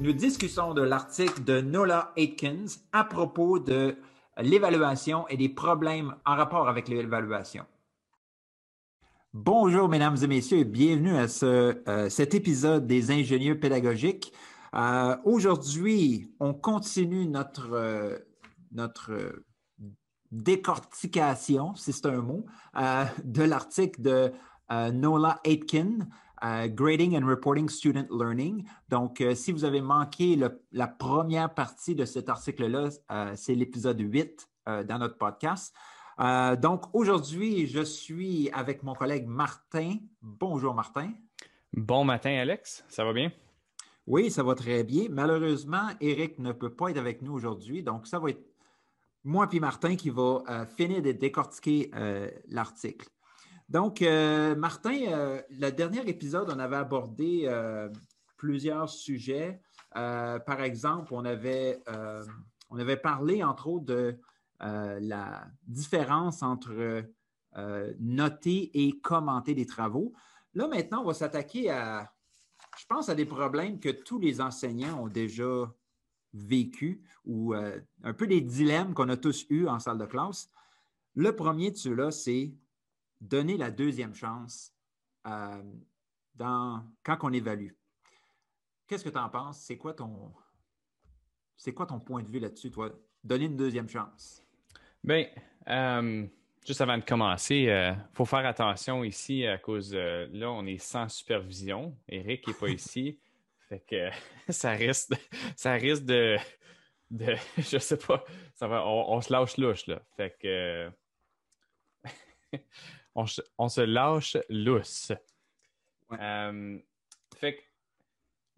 nous discutons de l'article de Nola Atkins à propos de l'évaluation et des problèmes en rapport avec l'évaluation. Bonjour, mesdames et messieurs, et bienvenue à ce, euh, cet épisode des ingénieurs pédagogiques. Euh, aujourd'hui, on continue notre, euh, décortication, si c'est un mot, de l'article de Nola Aitken Grading and Reporting Student Learning. Donc, euh, si vous avez manqué la première partie de cet article-là, euh, c'est l'épisode 8 euh, dans notre podcast. donc, aujourd'hui, je suis avec mon collègue Martin. Bonjour, Martin. Bon matin, Alex. Ça va bien? Oui, ça va très bien. Malheureusement, Eric ne peut pas être avec nous aujourd'hui. Donc, ça va être moi puis Martin qui va finir de décortiquer l'article. Donc, euh, Martin, euh, le dernier épisode, on avait abordé euh, plusieurs sujets. par exemple, on avait, on avait parlé, entre autres, de la différence entre noter et commenter des travaux. Là, maintenant, on va s'attaquer à, je pense, à des problèmes que tous les enseignants ont déjà vécu ou un peu des dilemmes qu'on a tous eus en salle de classe. Le premier de ceux-là, c'est donner la deuxième chance euh, dans, quand on évalue. Qu'est-ce que tu en penses? C'est quoi ton c'est quoi ton point de vue là-dessus, toi? Donner une deuxième chance. Bien, euh, juste avant de commencer, il euh, faut faire attention ici à cause là, on est sans supervision. Eric n'est pas ici. Fait que ça risque, ça risque de, de je sais pas, ça va, on, on se lâche louche là. Fait que on, se lâche lousse. Euh, fait que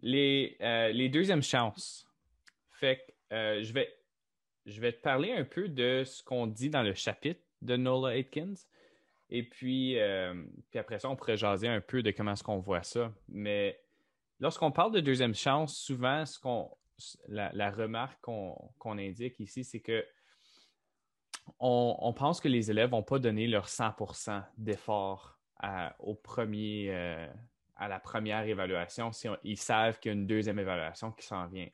les, euh, les deuxièmes chances. Fait que euh, je, vais, je vais te parler un peu de ce qu'on dit dans le chapitre de Nola Atkins. Et puis, puis après ça, on pourrait jaser un peu de comment est-ce qu'on voit ça. Mais lorsqu'on parle de deuxième chance, souvent, ce qu'on, la, remarque qu'on indique ici, c'est que on, pense que les élèves n'ont pas donné leur 100% d'effort au premier, euh, à la première évaluation si ils savent qu'il y a une deuxième évaluation qui s'en vient.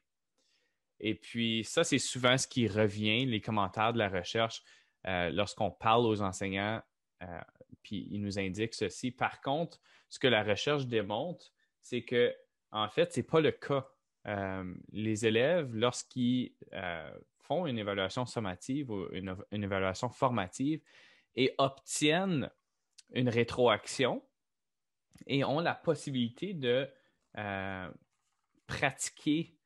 Et puis, ça, c'est souvent ce qui revient, les commentaires de la recherche, euh, lorsqu'on parle aux enseignants, euh, puis ils nous indiquent ceci. Par contre, ce que la recherche démontre, c'est que, en fait, ce n'est pas le cas. les élèves, lorsqu'ils font une évaluation sommative ou une, évaluation formative et obtiennent une rétroaction et ont la possibilité de euh, pratiquer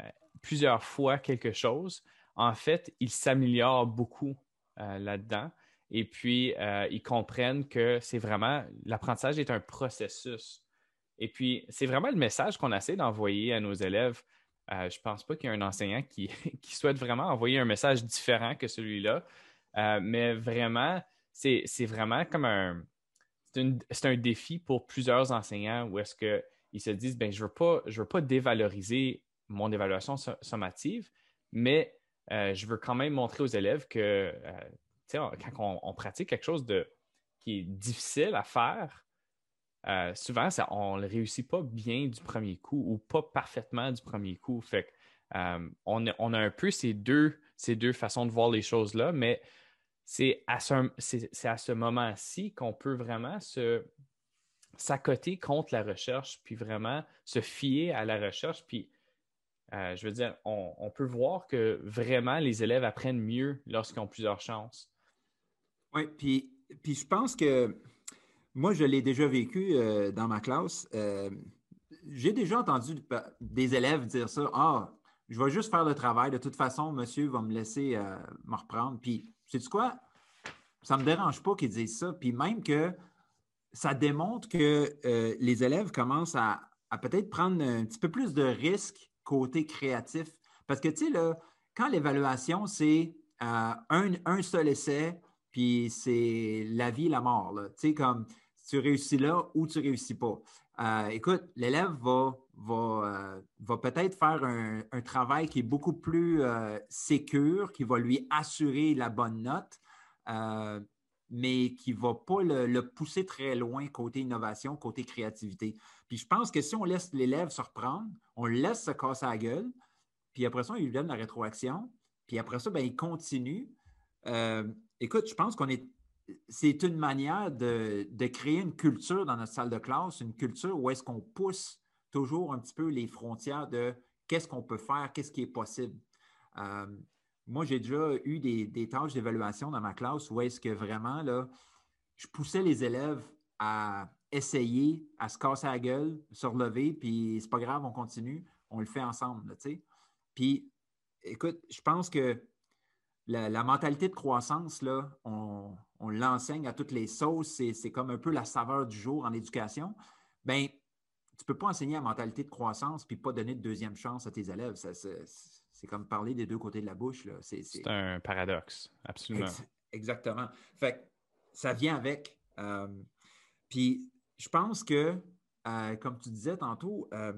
euh, plusieurs fois quelque chose, en fait, ils s'améliorent beaucoup euh, là-dedans. Et puis, ils comprennent que c'est vraiment, l'apprentissage est un processus. Et puis, c'est vraiment le message qu'on essaie d'envoyer à nos élèves euh, je ne pense pas qu'il y ait un enseignant qui, souhaite vraiment envoyer un message différent que celui-là. Euh, mais vraiment, c'est vraiment comme un. C'est un défi pour plusieurs enseignants où est-ce qu'ils se disent ben, je ne veux, pas, veux pas dévaloriser mon évaluation sommative, mais euh, je veux quand même montrer aux élèves que quand on, pratique quelque chose de, qui est difficile à faire, euh, souvent, on ne le réussit pas bien du premier coup ou pas parfaitement du premier coup. Fait euh, on, a, un peu ces deux, ces deux façons de voir les choses-là, mais c'est à ce, moment-ci qu'on peut vraiment se s'accoter contre la recherche, puis vraiment se fier à la recherche. Puis, euh, je veux dire, on, on, peut voir que vraiment les élèves apprennent mieux lorsqu'ils ont plusieurs chances. Oui, puis puis je pense que moi, je l'ai déjà vécu euh, dans ma classe. Euh, j'ai déjà entendu des élèves dire ça. Ah, je vais juste faire le travail. De toute façon, monsieur va me laisser euh, me reprendre. Puis, sais-tu quoi? Ça ne me dérange pas qu'ils disent ça. Puis même que ça démontre que les élèves commencent à, peut-être prendre un petit peu plus de risques côté créatif. Parce que, tu sais, quand l'évaluation, c'est un, un, seul essai, puis c'est la vie la mort. Tu sais, comme tu réussis là ou tu réussis pas. Euh, écoute, l'élève va, va, euh, va peut-être faire un, travail qui est beaucoup plus euh, qui va lui assurer la bonne note, mais qui ne va pas le, pousser très loin côté innovation, côté créativité. Puis je pense que si on laisse l'élève se reprendre, on le laisse se casser la gueule, puis après ça, il lui donne la rétroaction, puis après ça, ben, il continue. écoute, je pense qu'on est c'est une manière de, créer une culture dans notre salle de classe, une culture où est-ce qu'on pousse toujours un petit peu les frontières de qu'est-ce qu'on peut faire, qu'est-ce qui est possible. Euh, moi, j'ai déjà eu des, tâches d'évaluation dans ma classe où est-ce que vraiment, là, je poussais les élèves à essayer, à se casser la gueule, se relever, puis c'est pas grave, on continue, on le fait ensemble. Puis, écoute, je pense que la, mentalité de croissance, là, on, l'enseigne à toutes les sauces, c'est comme un peu la saveur du jour en éducation. Bien, tu ne peux pas enseigner la mentalité de croissance puis pas donner de deuxième chance à tes élèves. C'est comme parler des deux côtés de la bouche. C'est un paradoxe, absolument. exactement. Fait ça vient avec. Euh, puis je pense que, euh, comme tu disais tantôt, euh,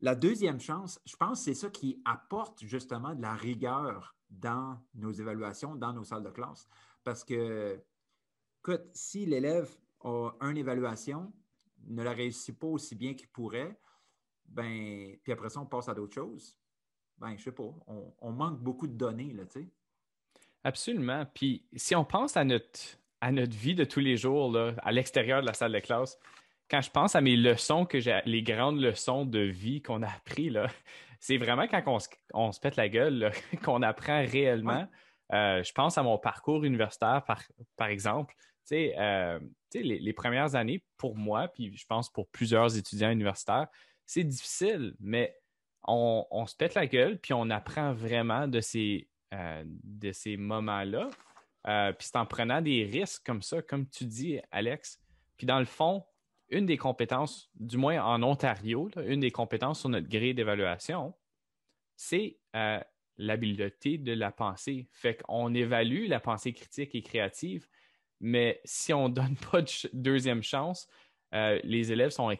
la deuxième chance, je pense que c'est ça qui apporte justement de la rigueur dans nos évaluations, dans nos salles de classe. Parce que, écoute, si l'élève a une évaluation, ne la réussit pas aussi bien qu'il pourrait, ben, puis après ça, on passe à d'autres choses, ben, je ne sais pas, on, manque beaucoup de données, là, tu sais. Absolument. Puis si on pense à notre, à notre vie de tous les jours, là, à l'extérieur de la salle de classe, quand je pense à mes leçons que j'ai, les grandes leçons de vie qu'on a apprises, là, c'est vraiment quand on se, pète la gueule qu'on apprend réellement. Euh, je pense à mon parcours universitaire, par, par exemple. Euh, les, les, premières années, pour moi, puis je pense pour plusieurs étudiants universitaires, c'est difficile, mais on, se pète la gueule, puis on apprend vraiment de ces, euh, ces moments-là. puis c'est en prenant des risques comme ça, comme tu dis, Alex. Puis dans le fond, une des compétences, du moins en Ontario, une des compétences sur notre grille d'évaluation, c'est euh, l'habileté de la pensée. Fait qu'on évalue la pensée critique et créative, mais si on ne donne pas de deuxième chance, euh, les élèves sont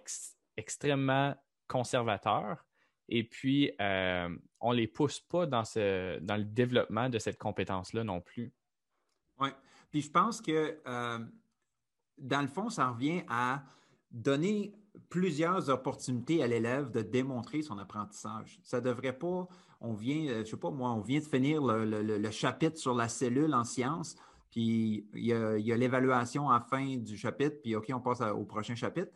extrêmement conservateurs et puis euh, on ne les pousse pas dans, ce, dans le développement de cette compétence-là non plus. Oui. Puis je pense que dans le fond, ça revient à donner plusieurs opportunités à l'élève de démontrer son apprentissage. Ça ne devrait pas, on vient, euh, je sais pas moi, on vient de finir le, chapitre sur la cellule en sciences, puis il y a, l'évaluation à la fin du chapitre, puis OK, on passe au prochain chapitre.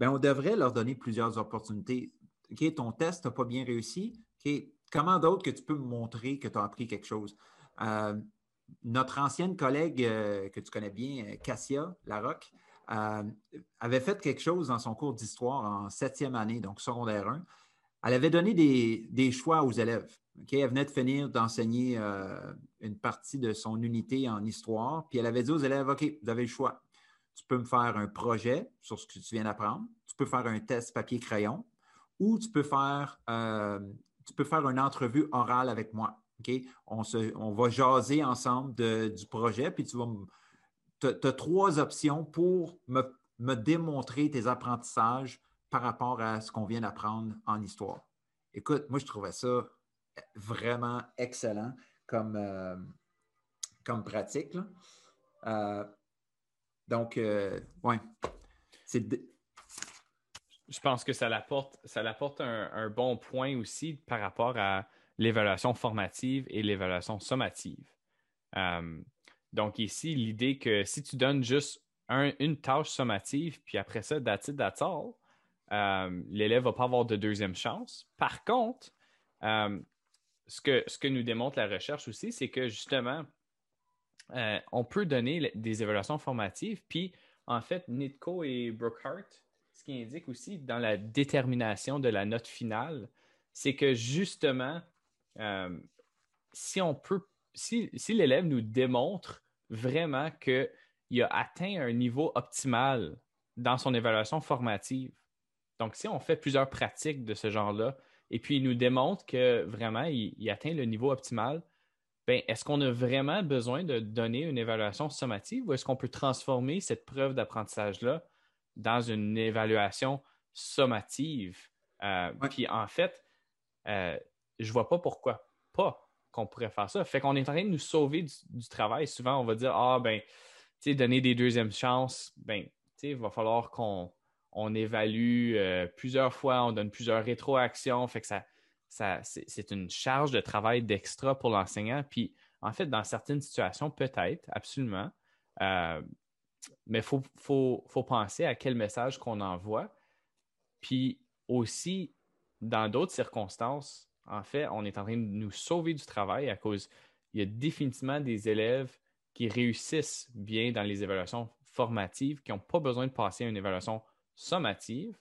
Bien, on devrait leur donner plusieurs opportunités. OK, ton test n'a pas bien réussi. OK, comment d'autre que tu peux me montrer que tu as appris quelque chose? Euh, notre ancienne collègue euh, que tu connais bien, Cassia Larocque, euh, avait fait quelque chose dans son cours d'histoire en septième année, donc secondaire 1. Elle avait donné des, choix aux élèves. Elle venait de finir d'enseigner euh, une partie de son unité en histoire, puis elle avait dit aux élèves, OK, vous avez le choix. Tu peux me faire un projet sur ce que tu viens d'apprendre, tu peux faire un test papier-crayon, ou tu peux faire, euh, tu peux faire une entrevue orale avec moi. On, se, on va jaser ensemble du projet, puis tu vas me as, trois options pour me, démontrer tes apprentissages par rapport à ce qu'on vient d'apprendre en histoire. Écoute, moi, je trouvais ça vraiment excellent comme, euh, pratique. Euh, donc, euh, c'est. Je pense que ça l'apporte, un, bon point aussi par rapport à l'évaluation formative et l'évaluation sommative. Donc ici, l'idée que si tu donnes juste une tâche sommative, puis après ça, that's it, that's all, euh, l'élève ne va pas avoir de deuxième chance. Par contre, euh, ce, que, ce que nous démontre la recherche aussi, c'est que justement, euh, on peut donner des évaluations formatives. Puis, en fait, Nitko et Brookhart, ce qui indique aussi dans la détermination de la note finale, c'est que justement, si on peut, si, si l'élève nous démontre vraiment qu'il a atteint un niveau optimal dans son évaluation formative, donc si on fait plusieurs pratiques de ce genre-là, et puis il nous démontre que vraiment il atteint le niveau optimal, ben, est-ce qu'on a vraiment besoin de donner une évaluation sommative ou est-ce qu'on peut transformer cette preuve d'apprentissage-là dans une évaluation sommative? Euh, puis en fait, euh, je ne vois pas pourquoi pas qu'on pourrait faire ça. Fait qu'on est en train de nous sauver du, travail. Souvent, on va dire Ah, ben, tu sais, donner des deuxièmes chances, ben, tu sais, il va falloir qu'on on évalue euh, plusieurs fois, on donne plusieurs rétroactions. Fait que ça, c'est une charge de travail d'extra pour l'enseignant. Puis, en fait, dans certaines situations, peut-être, absolument. Euh, mais il faut, penser à quel message qu'on envoie. Puis aussi, dans d'autres circonstances, en fait, on est en train de nous sauver du travail à cause, il y a définitivement des élèves qui réussissent bien dans les évaluations formatives, qui n'ont pas besoin de passer à une évaluation sommative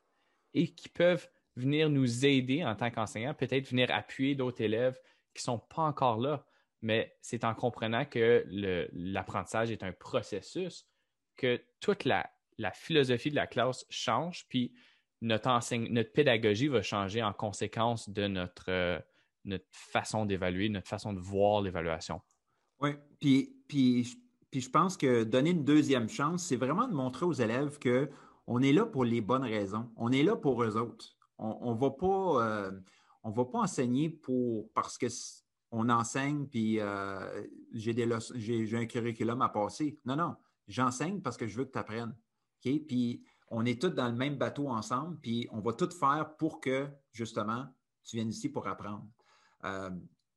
et qui peuvent venir nous aider en tant qu'enseignant, peut-être venir appuyer d'autres élèves qui ne sont pas encore là, mais c'est en comprenant que l'apprentissage est un processus que toute la, philosophie de la classe change, puis notre, notre pédagogie va changer en conséquence de notre, notre façon d'évaluer, notre façon de voir l'évaluation. Oui, puis, puis, puis je pense que donner une deuxième chance, c'est vraiment de montrer aux élèves qu'on est là pour les bonnes raisons. On est là pour eux autres on ne va pas. Euh, on va pas enseigner pour parce qu'on enseigne puis euh, j'ai un curriculum à passer. Non, non. J'enseigne parce que je veux que tu apprennes. Puis on est tous dans le même bateau ensemble, puis on va tout faire pour que, justement, tu viennes ici pour apprendre. Euh,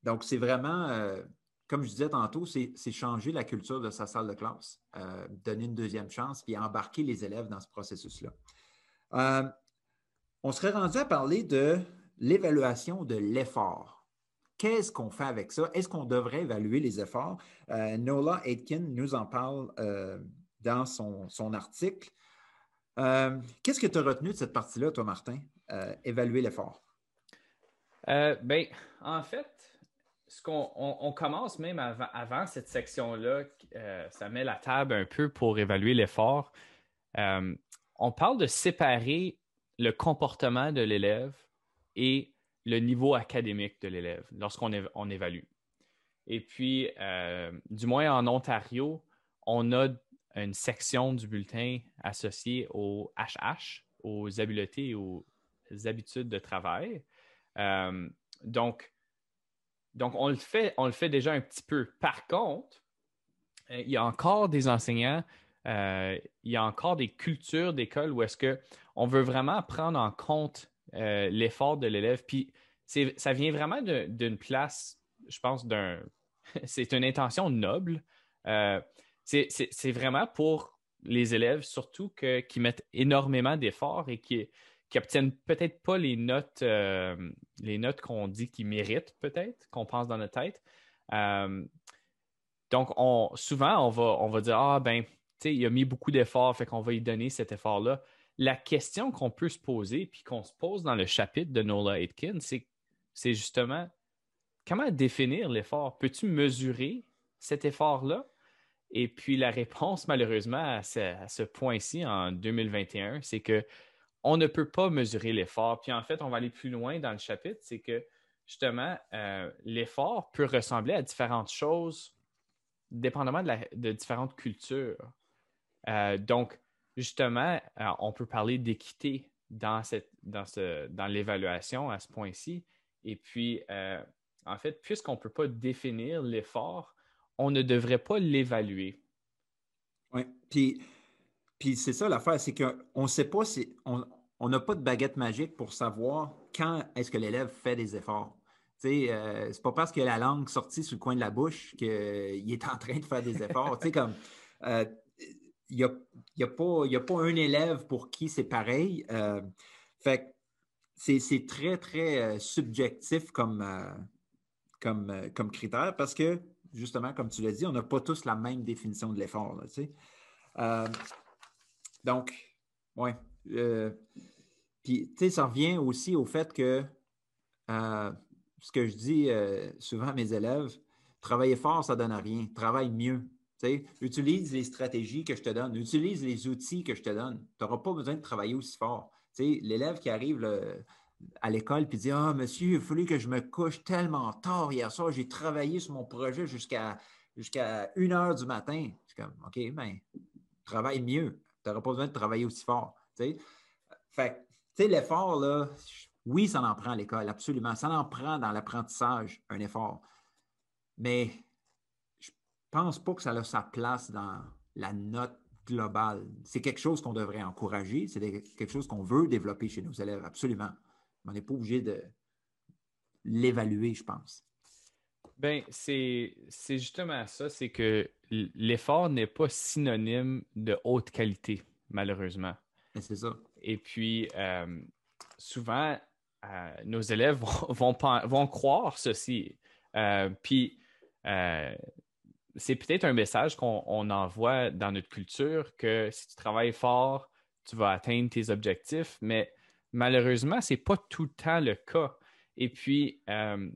donc, c'est vraiment, comme je disais tantôt, c'est changer la culture de sa salle de classe, donner une deuxième chance, puis embarquer les élèves dans ce processus-là on serait rendu à parler de l'évaluation de l'effort. Qu'est-ce qu'on fait avec ça? Est-ce qu'on devrait évaluer les efforts? Euh, Nola Aitken nous en parle euh, dans son, article. Euh, qu'est-ce que tu as retenu de cette partie-là, toi, Martin? évaluer l'effort. ben, en fait, ce qu'on on, commence même avant, cette section-là, ça met la table un peu pour évaluer l'effort. on parle de séparer le comportement de l'élève et le niveau académique de l'élève lorsqu'on on évalue. Et puis, euh, du moins en Ontario, on a une section du bulletin associée au HH, aux habiletés et aux habitudes de travail. Euh, donc, donc on, le fait, déjà un petit peu. Par contre, euh, il y a encore des enseignants, il y a encore des cultures d'école où est-ce que on veut vraiment prendre en compte euh, l'effort de l'élève. Puis ça vient vraiment d'une place, je pense, d'un. c'est une intention noble. Euh, c'est vraiment pour les élèves, surtout qui mettent énormément d'efforts et qui, qui obtiennent peut-être pas les notes, euh, les notes qu'on dit qu'ils méritent, peut-être, qu'on pense dans notre tête. donc, on, souvent, on va, on va dire Ah, ben, tu sais, il a mis beaucoup d'efforts, fait qu'on va lui donner cet effort-là la question qu'on peut se poser, puis qu'on se pose dans le chapitre de Nola Aitken, c'est justement comment définir l'effort? Peux-tu mesurer cet effort-là? Et puis la réponse, malheureusement, à ce, point-ci, en 2021, c'est que on ne peut pas mesurer l'effort. Puis en fait, on va aller plus loin dans le chapitre, c'est que justement, euh, l'effort peut ressembler à différentes choses, dépendamment de, différentes cultures. Euh, donc, justement, euh, on peut parler d'équité dans, dans, l'évaluation à ce point-ci. Et puis, en fait, puisqu'on ne peut pas définir l'effort, on ne devrait pas l'évaluer. Oui, puis, puis c'est ça l'affaire, c'est qu'on ne sait pas si on n'a pas de baguette magique pour savoir quand est-ce que l'élève fait des efforts. Euh, c'est pas parce a la langue sortie sur le coin de la bouche qu'il est en train de faire des efforts. comme il n'y a, y a, pas, a pas un élève pour qui c'est pareil. Euh, fait c'est très, très euh, subjectif comme, euh, comme, comme critère parce que justement, comme tu l'as dit, on n'a pas tous la même définition de l'effort. Euh, donc, oui. Euh, puis, tu sais, ça revient aussi au fait que euh, ce que je dis souvent à mes élèves, travailler fort, ça ne donne rien. Travaille mieux. sais, utilise les stratégies que je te donne, utilise les outils que je te donne. Tu n'auras pas besoin de travailler aussi fort. L'élève qui arrive à l'école puis dit Ah, monsieur, il fallu que je me couche tellement tard hier soir, j'ai travaillé sur mon projet jusqu'à jusqu'à une heure du matin. Suis comme OK, ben, travaille mieux. Tu n'auras pas besoin de travailler aussi fort. Fait tu l'effort, là, oui, ça en prend à l'école, absolument. Ça en prend dans l'apprentissage, un effort. Mais je pense pas que ça a sa place dans la note globale. C'est quelque chose qu'on devrait encourager, c'est quelque chose qu'on veut développer chez nos élèves, absolument. On n'est pas obligé de l'évaluer, je pense. Ben, c'est justement ça, c'est que l'effort n'est pas synonyme de haute qualité, malheureusement. C'est ça. Et puis, euh, souvent, euh, nos élèves vont, vont, croire ceci. Euh, puis, c'est peut-être un message qu'on envoie dans notre culture que si tu travailles fort, tu vas atteindre tes objectifs, mais Malheureusement, ce n'est pas tout le temps le cas. Et puis, euh,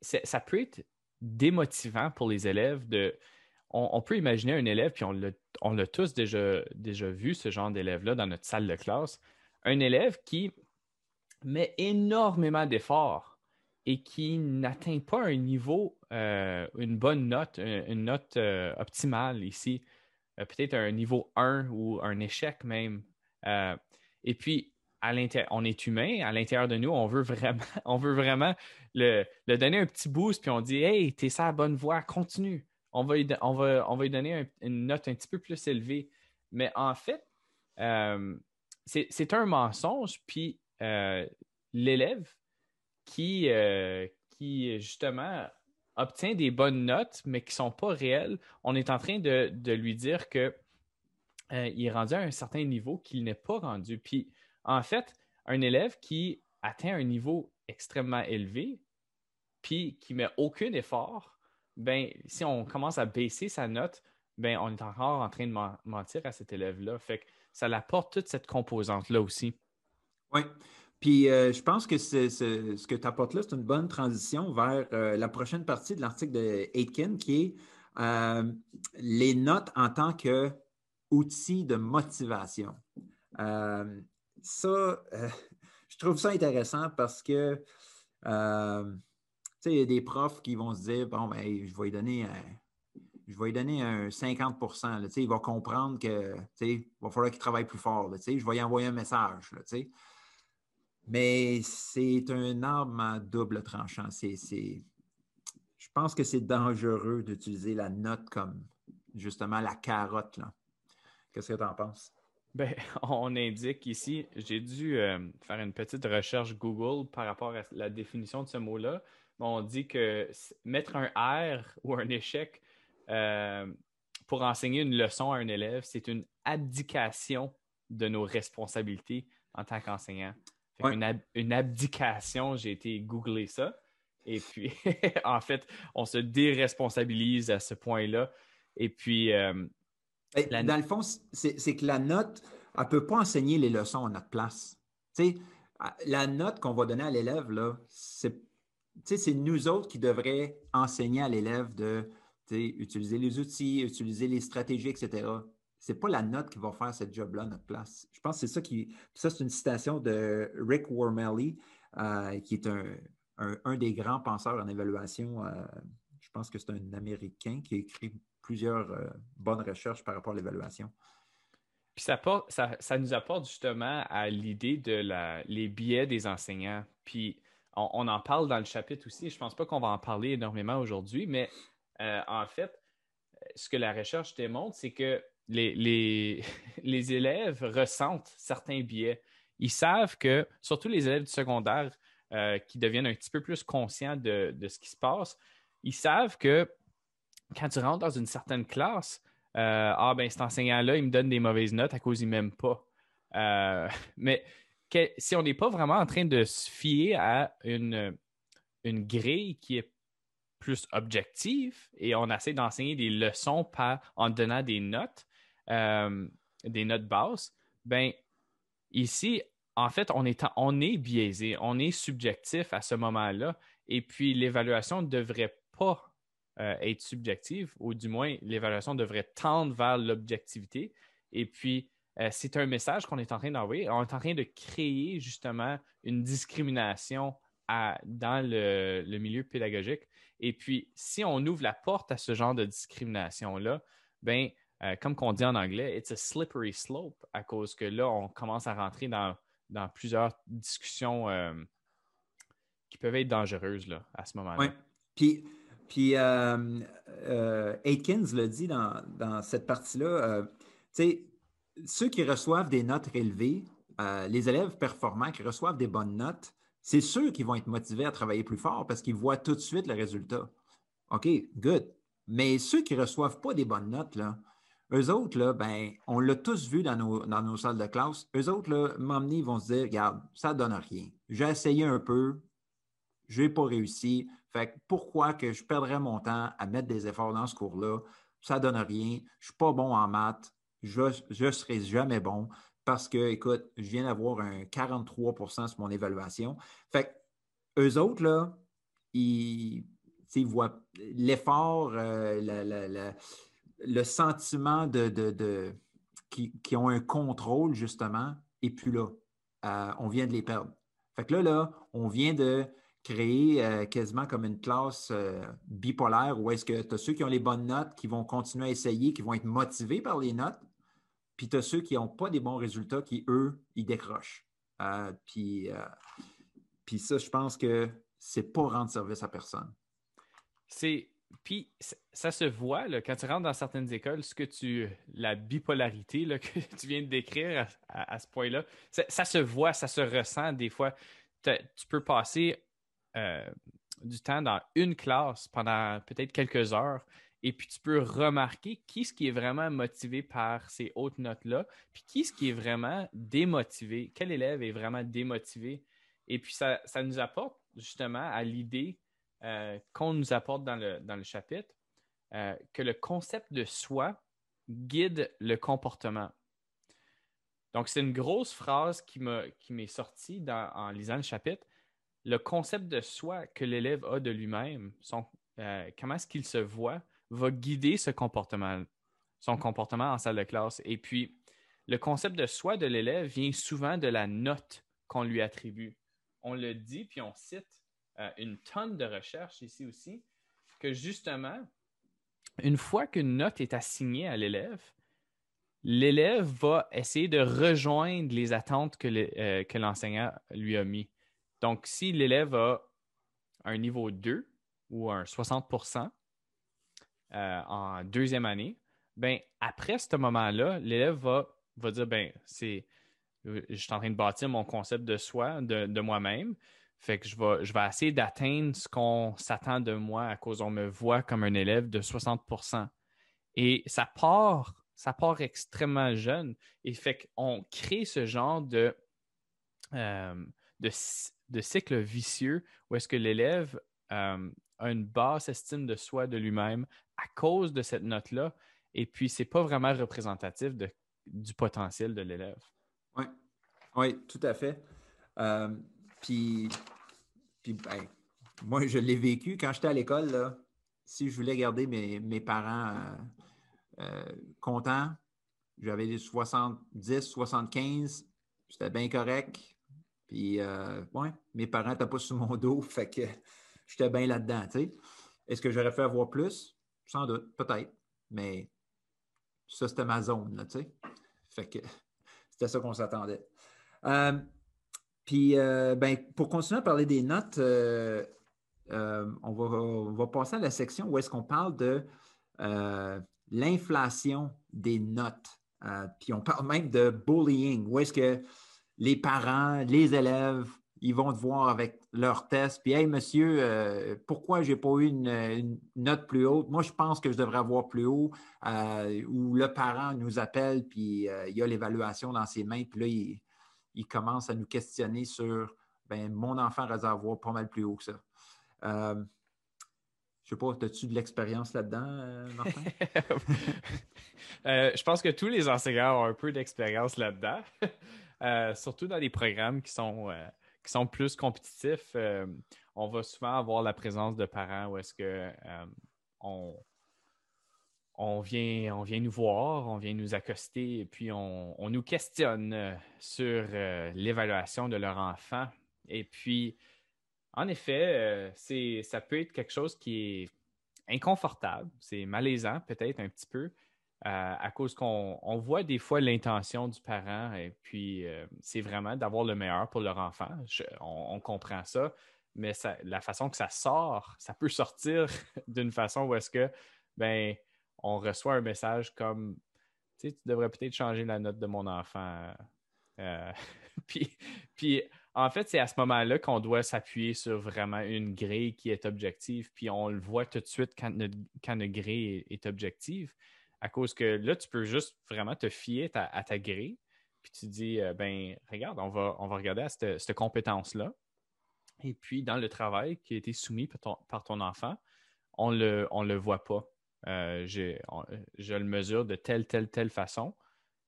ça peut être démotivant pour les élèves de. On, peut imaginer un élève, puis on l'a tous déjà, vu, ce genre d'élève-là, dans notre salle de classe. Un élève qui met énormément d'efforts et qui n'atteint pas un niveau, euh, une bonne note, une, note euh, optimale ici, peut-être un niveau 1 ou un échec même. et puis, on est humain, à l'intérieur de nous, on veut vraiment, on veut vraiment le, donner un petit boost, puis on dit Hey, t'es ça bonne voie, continue. On va, lui, on on va donner une note un petit peu plus élevée. Mais en fait, euh, c'est un mensonge, puis euh, l'élève qui, euh, qui, justement, obtient des bonnes notes, mais qui ne sont pas réelles, on est en train de, lui dire qu'il est rendu à un certain niveau qu'il n'est pas rendu. Puis en fait, un élève qui atteint un niveau extrêmement élevé, puis qui met aucun effort, ben, si on commence à baisser sa note, ben, on est encore en train de mentir à cet élève-là. Fait que ça apporte toute cette composante-là aussi. Oui. Puis euh, je pense que ce que tu apportes là, c'est une bonne transition vers euh, la prochaine partie de l'article de Aitken qui est euh, les notes en tant qu'outil de motivation ça, euh, je trouve ça intéressant parce que, euh, il y a des profs qui vont se dire, bon, ben, je vais lui donner un, je vais donner un 50% Il va comprendre que, il va falloir qu'il travaille plus fort. je vais lui envoyer un message. Mais c'est un arme à double tranchant. je pense que c'est dangereux d'utiliser la note comme justement la carotte. Qu'est-ce que tu en penses? Ben, on indique ici, j'ai dû euh, faire une petite recherche Google par rapport à la définition de ce mot-là. On dit que mettre un R ou un échec euh, pour enseigner une leçon à un élève, c'est une abdication de nos responsabilités en tant qu'enseignant. Une, abdication, j'ai été googler ça. Et puis, en fait, on se déresponsabilise à ce point-là. Et puis, euh, dans le fond, c'est que la note, elle ne peut pas enseigner les leçons à notre place. la note qu'on va donner à l'élève, c'est nous autres qui devraient enseigner à l'élève de utiliser les outils, utiliser les stratégies, etc. Ce n'est pas la note qui va faire cette job-là à notre place. Je pense que c'est ça qui. Ça, c'est une citation de Rick Wormelly, euh, qui est un, des grands penseurs en évaluation. Euh, je pense que c'est un Américain qui a écrit plusieurs euh, bonnes recherches par rapport à l'évaluation. Puis ça, nous apporte justement à l'idée de les biais des enseignants. Puis on, en parle dans le chapitre aussi. Je ne pense pas qu'on va en parler énormément aujourd'hui, mais euh, en fait, ce que la recherche démontre, c'est que les, élèves ressentent certains biais. Ils savent que, surtout les élèves du secondaire euh, qui deviennent un petit peu plus conscients de, ce qui se passe, ils savent que quand tu rentres dans une certaine classe, euh, ah ben cet enseignant-là, il me donne des mauvaises notes à cause qu'il ne m'aime pas. Euh, mais si on n'est pas vraiment en train de se fier à une, une grille qui est plus objective et on essaie d'enseigner des leçons en donnant des notes, euh, des notes basses, ben ici, en fait, on est, on est biaisé, on est subjectif à ce moment-là et puis l'évaluation ne devrait pas euh, être subjective, ou du moins l'évaluation devrait tendre vers l'objectivité. Et puis, euh, c'est un message qu'on est en train d'envoyer. On est en train de créer justement une discrimination dans le, milieu pédagogique. Et puis, si on ouvre la porte à ce genre de discrimination-là, ben, euh, comme qu'on dit en anglais, it's a slippery slope à cause que là, on commence à rentrer dans, plusieurs discussions qui peuvent être dangereuses là, à ce moment-là. Oui. Puis, puis euh, euh, Atkins le dit dans, cette partie-là. Euh, sais, ceux qui reçoivent des notes élevées, les élèves performants qui reçoivent des bonnes notes, c'est ceux qui vont être motivés à travailler plus fort parce qu'ils voient tout de suite le résultat. OK, good. Mais ceux qui ne reçoivent pas des bonnes notes, eux autres, là, ben, on l'a tous vu dans nos, salles de classe. Eux autres, là, ils vont se dire, regarde, ça ne donne rien. J'ai essayé un peu, je n'ai pas réussi. Fait pourquoi que je perdrais mon temps à mettre des efforts dans ce cours-là? Ça ne donne rien. Je ne suis pas bon en maths. Je ne serai jamais bon parce que, écoute, je viens d'avoir un 43% sur mon évaluation. Fait eux autres, là, ils, voient l'effort, euh, le sentiment de, de, qui, ont un contrôle, justement, et puis là. Euh, on vient de les perdre. Fait que là, là, on vient de créer euh, quasiment comme une classe euh, bipolaire où est-ce que tu as ceux qui ont les bonnes notes, qui vont continuer à essayer, qui vont être motivés par les notes, puis tu as ceux qui n'ont pas des bons résultats, qui, eux, ils décrochent. Euh, puis, puis ça, je pense que c'est pas rendre service à personne. C'est. Puis ça se voit là, quand tu rentres dans certaines écoles, ce que tu. la bipolarité là, que tu viens de décrire à, ce point-là, ça, ça, se voit, ça se ressent des fois. Tu peux passer euh, du temps dans une classe pendant peut-être quelques heures et puis tu peux remarquer qui ce qui est vraiment motivé par ces hautes notes-là, puis qui ce qui est vraiment démotivé, quel élève est vraiment démotivé. Et puis ça, nous apporte justement à l'idée euh, qu'on nous apporte dans le, dans le chapitre, euh, que le concept de soi guide le comportement. Donc c'est une grosse phrase qui m'est sortie en lisant le chapitre le concept de soi que l'élève a de lui-même, euh, comment est-ce qu'il se voit, va guider ce comportement, son comportement en salle de classe. Et puis, le concept de soi de l'élève vient souvent de la note qu'on lui attribue. On le dit, puis on cite euh, une tonne de recherches ici aussi, que justement, une fois qu'une note est assignée à l'élève, l'élève va essayer de rejoindre les attentes que euh, l'enseignant lui a mis. Donc, si l'élève a un niveau 2 ou un 60% euh, en deuxième année, ben, après ce moment-là, l'élève va, va dire ben, c'est, je suis en train de bâtir mon concept de soi, de, moi-même. Fait que je vais, je vais essayer d'atteindre ce qu'on s'attend de moi à cause on me voit comme un élève de 60% Et ça part, ça part extrêmement jeune. Et fait qu'on crée ce genre de, euh, de, de cycle vicieux où est-ce que l'élève euh, a une basse estime de soi, de lui-même, à cause de cette note-là. Et puis, ce n'est pas vraiment représentatif du potentiel de l'élève. Oui, oui, tout à fait. Euh, puis, ben, moi, je l'ai vécu quand j'étais à l'école. si je voulais garder mes, parents euh, contents, j'avais des 70, 75, c'était bien correct. Puis, euh, ouais, mes parents n'étaient pas sur mon dos, fait que j'étais bien là-dedans, tu sais. Est-ce que j'aurais fait avoir plus? Sans doute, peut-être. Mais ça, c'était ma zone, là, tu sais. Fait que c'était ça qu'on s'attendait. Euh, puis, euh, ben, pour continuer à parler des notes, on, va, on, va, passer à la section où est-ce qu'on parle de l'inflation des notes. puis on parle même de bullying, où est-ce que les parents, les élèves, ils vont te voir avec leur test. Puis, hey, monsieur, euh, pourquoi je n'ai pas eu une, note plus haute? Moi, je pense que je devrais avoir plus haut. Euh, ou le parent nous appelle, puis euh, il a l'évaluation dans ses mains, puis là, il, commence à nous questionner sur ben, mon enfant avoir pas mal plus haut que ça. Je sais pas, as-tu de l'expérience là-dedans, Martin? je pense que tous les enseignants ont un peu d'expérience là-dedans, surtout dans les programmes qui sont, qui sont plus compétitifs. on va souvent avoir la présence de parents où est-ce que on, on vient, on vient nous voir, on vient nous accoster et puis on, nous questionne euh, sur euh, l'évaluation de leur enfant. Et puis, en effet, euh, ça peut être quelque chose qui est inconfortable, c'est malaisant peut-être un petit peu, à cause qu'on voit des fois l'intention du parent et puis c'est vraiment d'avoir le meilleur pour leur enfant. on, comprend ça, mais la façon que ça sort, ça peut sortir d'une façon où est-ce que, ben, on reçoit un message comme tu sais, tu devrais peut-être changer la note de mon enfant. Euh, puis, en fait, c'est à ce moment-là qu'on doit s'appuyer sur vraiment une grille qui est objective. Puis on le voit tout de suite quand notre, grille est, objective. À cause que là, tu peux juste vraiment te fier à, ta grille. Puis tu dis, euh, ben, regarde, on va, on va regarder à cette, cette compétence-là. Et puis, dans le travail qui a été soumis par ton, par ton enfant, on ne le, on le voit pas. Euh, je le mesure de telle, telle, telle façon.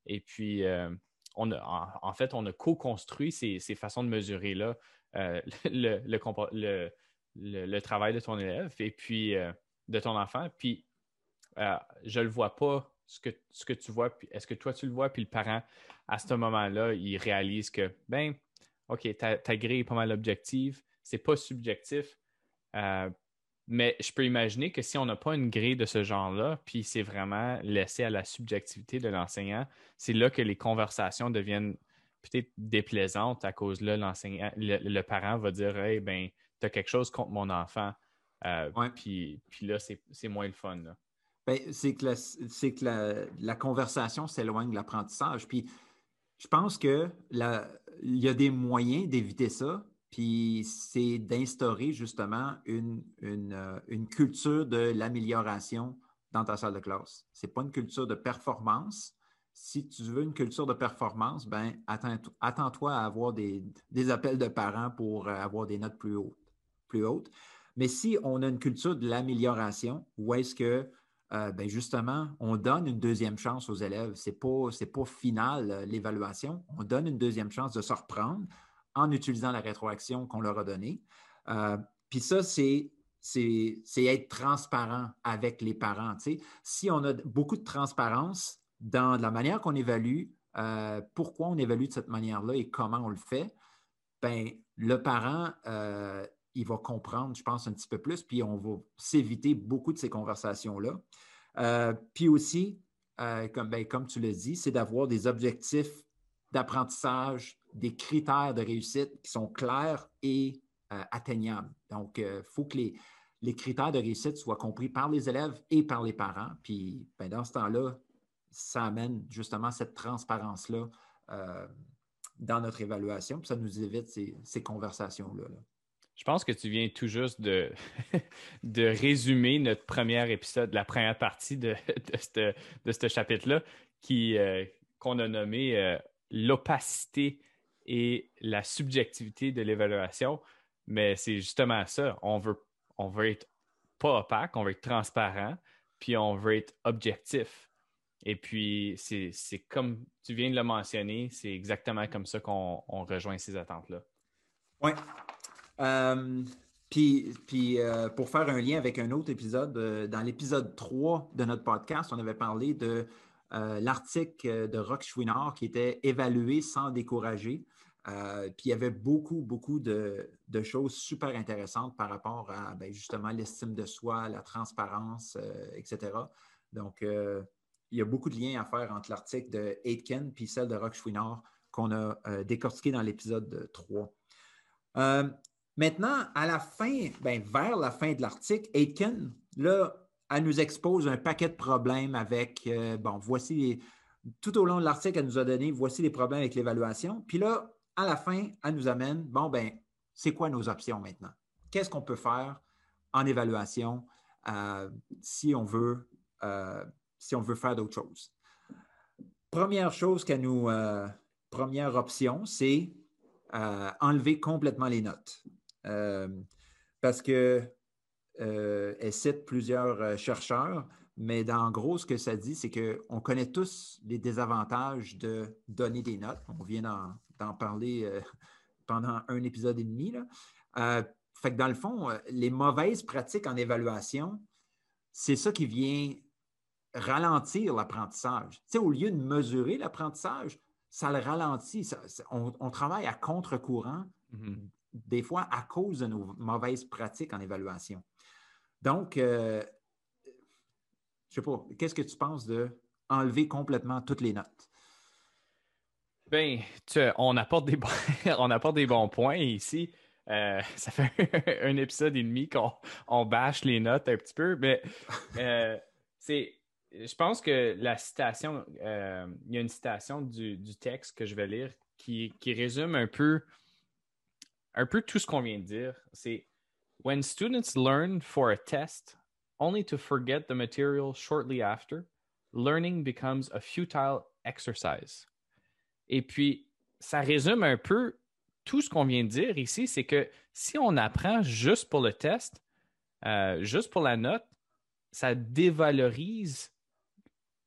Et puis, euh, on en, fait, on a co-construit ces, façons de mesurer-là, euh, le, le, travail de ton élève et puis de ton enfant. Puis, je ne le vois pas, ce que, ce que tu vois, est-ce que toi tu le vois, puis le parent, à ce moment-là, il réalise que, ben, OK, ta, ta grille est pas mal objective, c'est pas subjectif. Mais je peux imaginer que si on n'a pas une grille de ce genre-là, puis c'est vraiment laissé à la subjectivité de l'enseignant, c'est là que les conversations deviennent peut-être déplaisantes à cause là, l'enseignant, le, parent va dire Hey, ben, tu as quelque chose contre mon enfant. Euh, puis, puis, là, c'est moins le fun. C'est que, la, que la, conversation s'éloigne de l'apprentissage. Puis je pense qu'il y a des moyens d'éviter ça, puis c'est d'instaurer justement une, euh, une, culture de l'amélioration dans ta salle de classe. Ce n'est pas une culture de performance. Si tu veux une culture de performance, ben attends-toi à avoir des, appels de parents pour euh, avoir des notes plus hautes, plus hautes. Mais si on a une culture de l'amélioration, où est-ce que euh, ben justement, on donne une deuxième chance aux élèves. Ce n'est pas, pas final l'évaluation. On donne une deuxième chance de se reprendre en utilisant la rétroaction qu'on leur a donnée. Euh, puis ça, c'est être transparent avec les parents. Si on a beaucoup de transparence dans la manière qu'on évalue, euh, pourquoi on évalue de cette manière-là et comment on le fait, ben, le parent, euh, il va comprendre, je pense, un petit peu plus, puis on va s'éviter beaucoup de ces conversations-là. puis aussi, comme, ben, comme tu l'as dit, c'est d'avoir des objectifs d'apprentissage des critères de réussite qui sont clairs et euh, atteignables. Donc, il euh, faut que les, les, critères de réussite soient compris par les élèves et par les parents. Puis, ben, dans ce temps-là, ça amène justement cette transparence-là euh, dans notre évaluation. Puis ça nous évite ces, conversations-là. Je pense que tu viens tout juste de, de résumer notre premier épisode, la première partie de, de ce chapitre-là, qu'on a nommé l'opacité et la subjectivité de l'évaluation. Mais c'est justement ça. On veut, on veut être pas opaque, on veut être transparent, puis on veut être objectif. Et puis, c'est comme tu viens de le mentionner, c'est exactement comme ça qu'on rejoint ces attentes-là. Oui. Euh, puis, euh, pour faire un lien avec un autre épisode, euh, dans l'épisode 3 de notre podcast, on avait parlé de l'article de Rock Chouinard qui était évalué sans décourager. Euh, puis il y avait beaucoup, beaucoup de, choses super intéressantes par rapport à ben, justement l'estime de soi, la transparence, etc. Donc, il y a beaucoup de liens à faire entre l'article de Aitken puis celle de Rock Chouinard qu'on a décortiqué dans l'épisode 3. Maintenant, à la fin, ben, vers la fin de l'article, Aitken, là, elle nous expose un paquet de problèmes avec, bon, voici, tout au long de l'article, elle nous a donné, voici les problèmes avec l'évaluation. Puis là, à la fin, elle nous amène, bon, ben, c'est quoi nos options maintenant? Qu'est-ce qu'on peut faire en évaluation euh, si, on veut, euh, si on veut faire d'autres choses? Première chose qu'elle nous, euh, première option, c'est enlever complètement les notes. Parce que elle cite plusieurs chercheurs, mais en gros, ce que ça dit, c'est qu'on connaît tous les désavantages de donner des notes. On vient d'en parler pendant un épisode et demi. Fait que dans le fond, les mauvaises pratiques en évaluation, c'est ça qui vient ralentir l'apprentissage. Tu sais, au lieu de mesurer l'apprentissage, ça le ralentit. on, travaille à contre-courant, mm-hmm. Des fois à cause de nos mauvaises pratiques en évaluation. Donc, euh, je ne sais pas, qu'est-ce que tu penses de enlever complètement toutes les notes? Bien, on, apporte des bons, on apporte des bons points ici. Euh, ça fait un épisode et demi qu'on on bâche les notes un petit peu, mais euh, c'est je pense que la citation, il y a une citation du, texte que je vais lire qui, résume un peu, un peu tout ce qu'on vient de dire. C'est When students learn for a test only to forget the material shortly after, learning becomes a futile exercise. Et puis, ça résume un peu tout ce qu'on vient de dire ici, c'est que si on apprend juste pour le test, euh, juste pour la note, ça dévalorise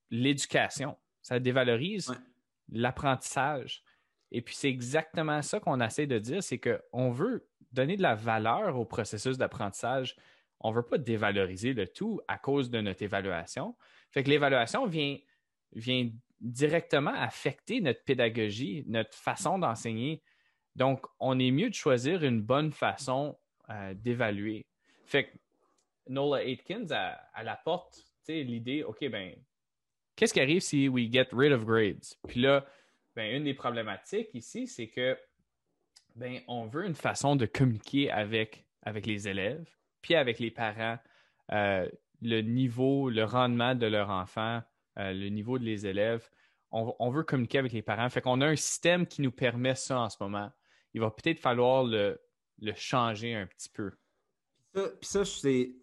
l'éducation. Ça dévalorise l'apprentissage. Et puis, c'est exactement ça qu'on essaie de dire, c'est qu'on veut donner de la valeur au processus d'apprentissage. On ne veut pas dévaloriser le tout à cause de notre évaluation. Fait que l'évaluation vient, vient directement affecter notre pédagogie, notre façon d'enseigner. Donc, on est mieux de choisir une bonne façon euh, d'évaluer. Fait que Nola Atkins, elle, apporte l'idée, OK, ben Qu'est-ce qui arrive si we get rid of grades? Puis là, ben, une des problématiques ici, c'est que ben, on veut une façon de communiquer avec, avec les élèves, puis avec les parents, euh, le niveau, le rendement de leur enfant, euh, le niveau de les élèves. On, veut communiquer avec les parents. Fait qu'on a un système qui nous permet ça en ce moment. Il va peut-être falloir le, changer un petit peu. Puis ça, c'est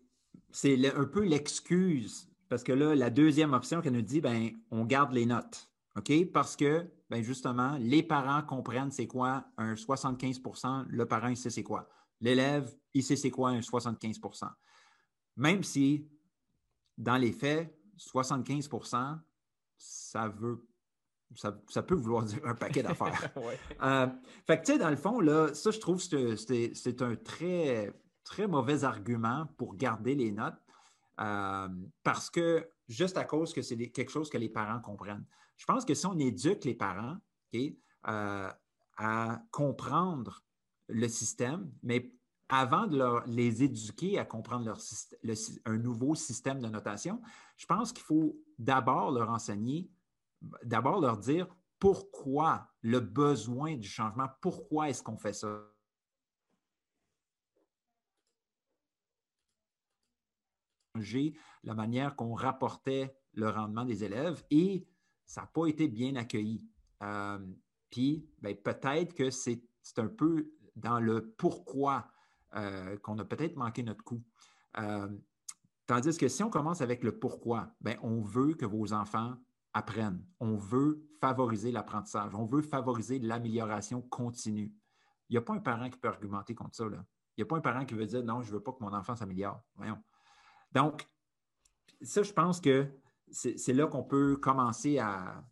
un peu l'excuse parce que là, la deuxième option qu'elle nous dit, ben, on garde les notes. OK? Parce que, ben, justement, les parents comprennent c'est quoi un 75% le parent, il sait c'est quoi. L'élève, il sait c'est quoi un 75% Même si, dans les faits, 75% ça veut ça, peut vouloir dire un paquet d'affaires. Euh, fait que, tu sais, dans le fond, là, ça, je trouve que c'est un très, très mauvais argument pour garder les notes. Euh, parce que juste à cause que c'est quelque chose que les parents comprennent. Je pense que si on éduque les parents euh, à comprendre le système, mais avant de les éduquer à comprendre un nouveau système de notation, je pense qu'il faut d'abord leur enseigner, d'abord leur dire pourquoi le besoin du changement, pourquoi est-ce qu'on fait ça. la manière qu'on rapportait le rendement des élèves et ça n'a pas été bien accueilli. Euh, puis ben, peut-être que c'est un peu dans le pourquoi euh, qu'on a peut-être manqué notre coup. Euh, tandis que si on commence avec le pourquoi, ben, on veut que vos enfants apprennent. On veut favoriser l'apprentissage. On veut favoriser l'amélioration continue. Il n'y a pas un parent qui peut argumenter contre ça. Là. Il n'y a pas un parent qui veut dire non, je ne veux pas que mon enfant s'améliore. Voyons. Donc, ça, je pense que c'est là qu'on peut commencer à,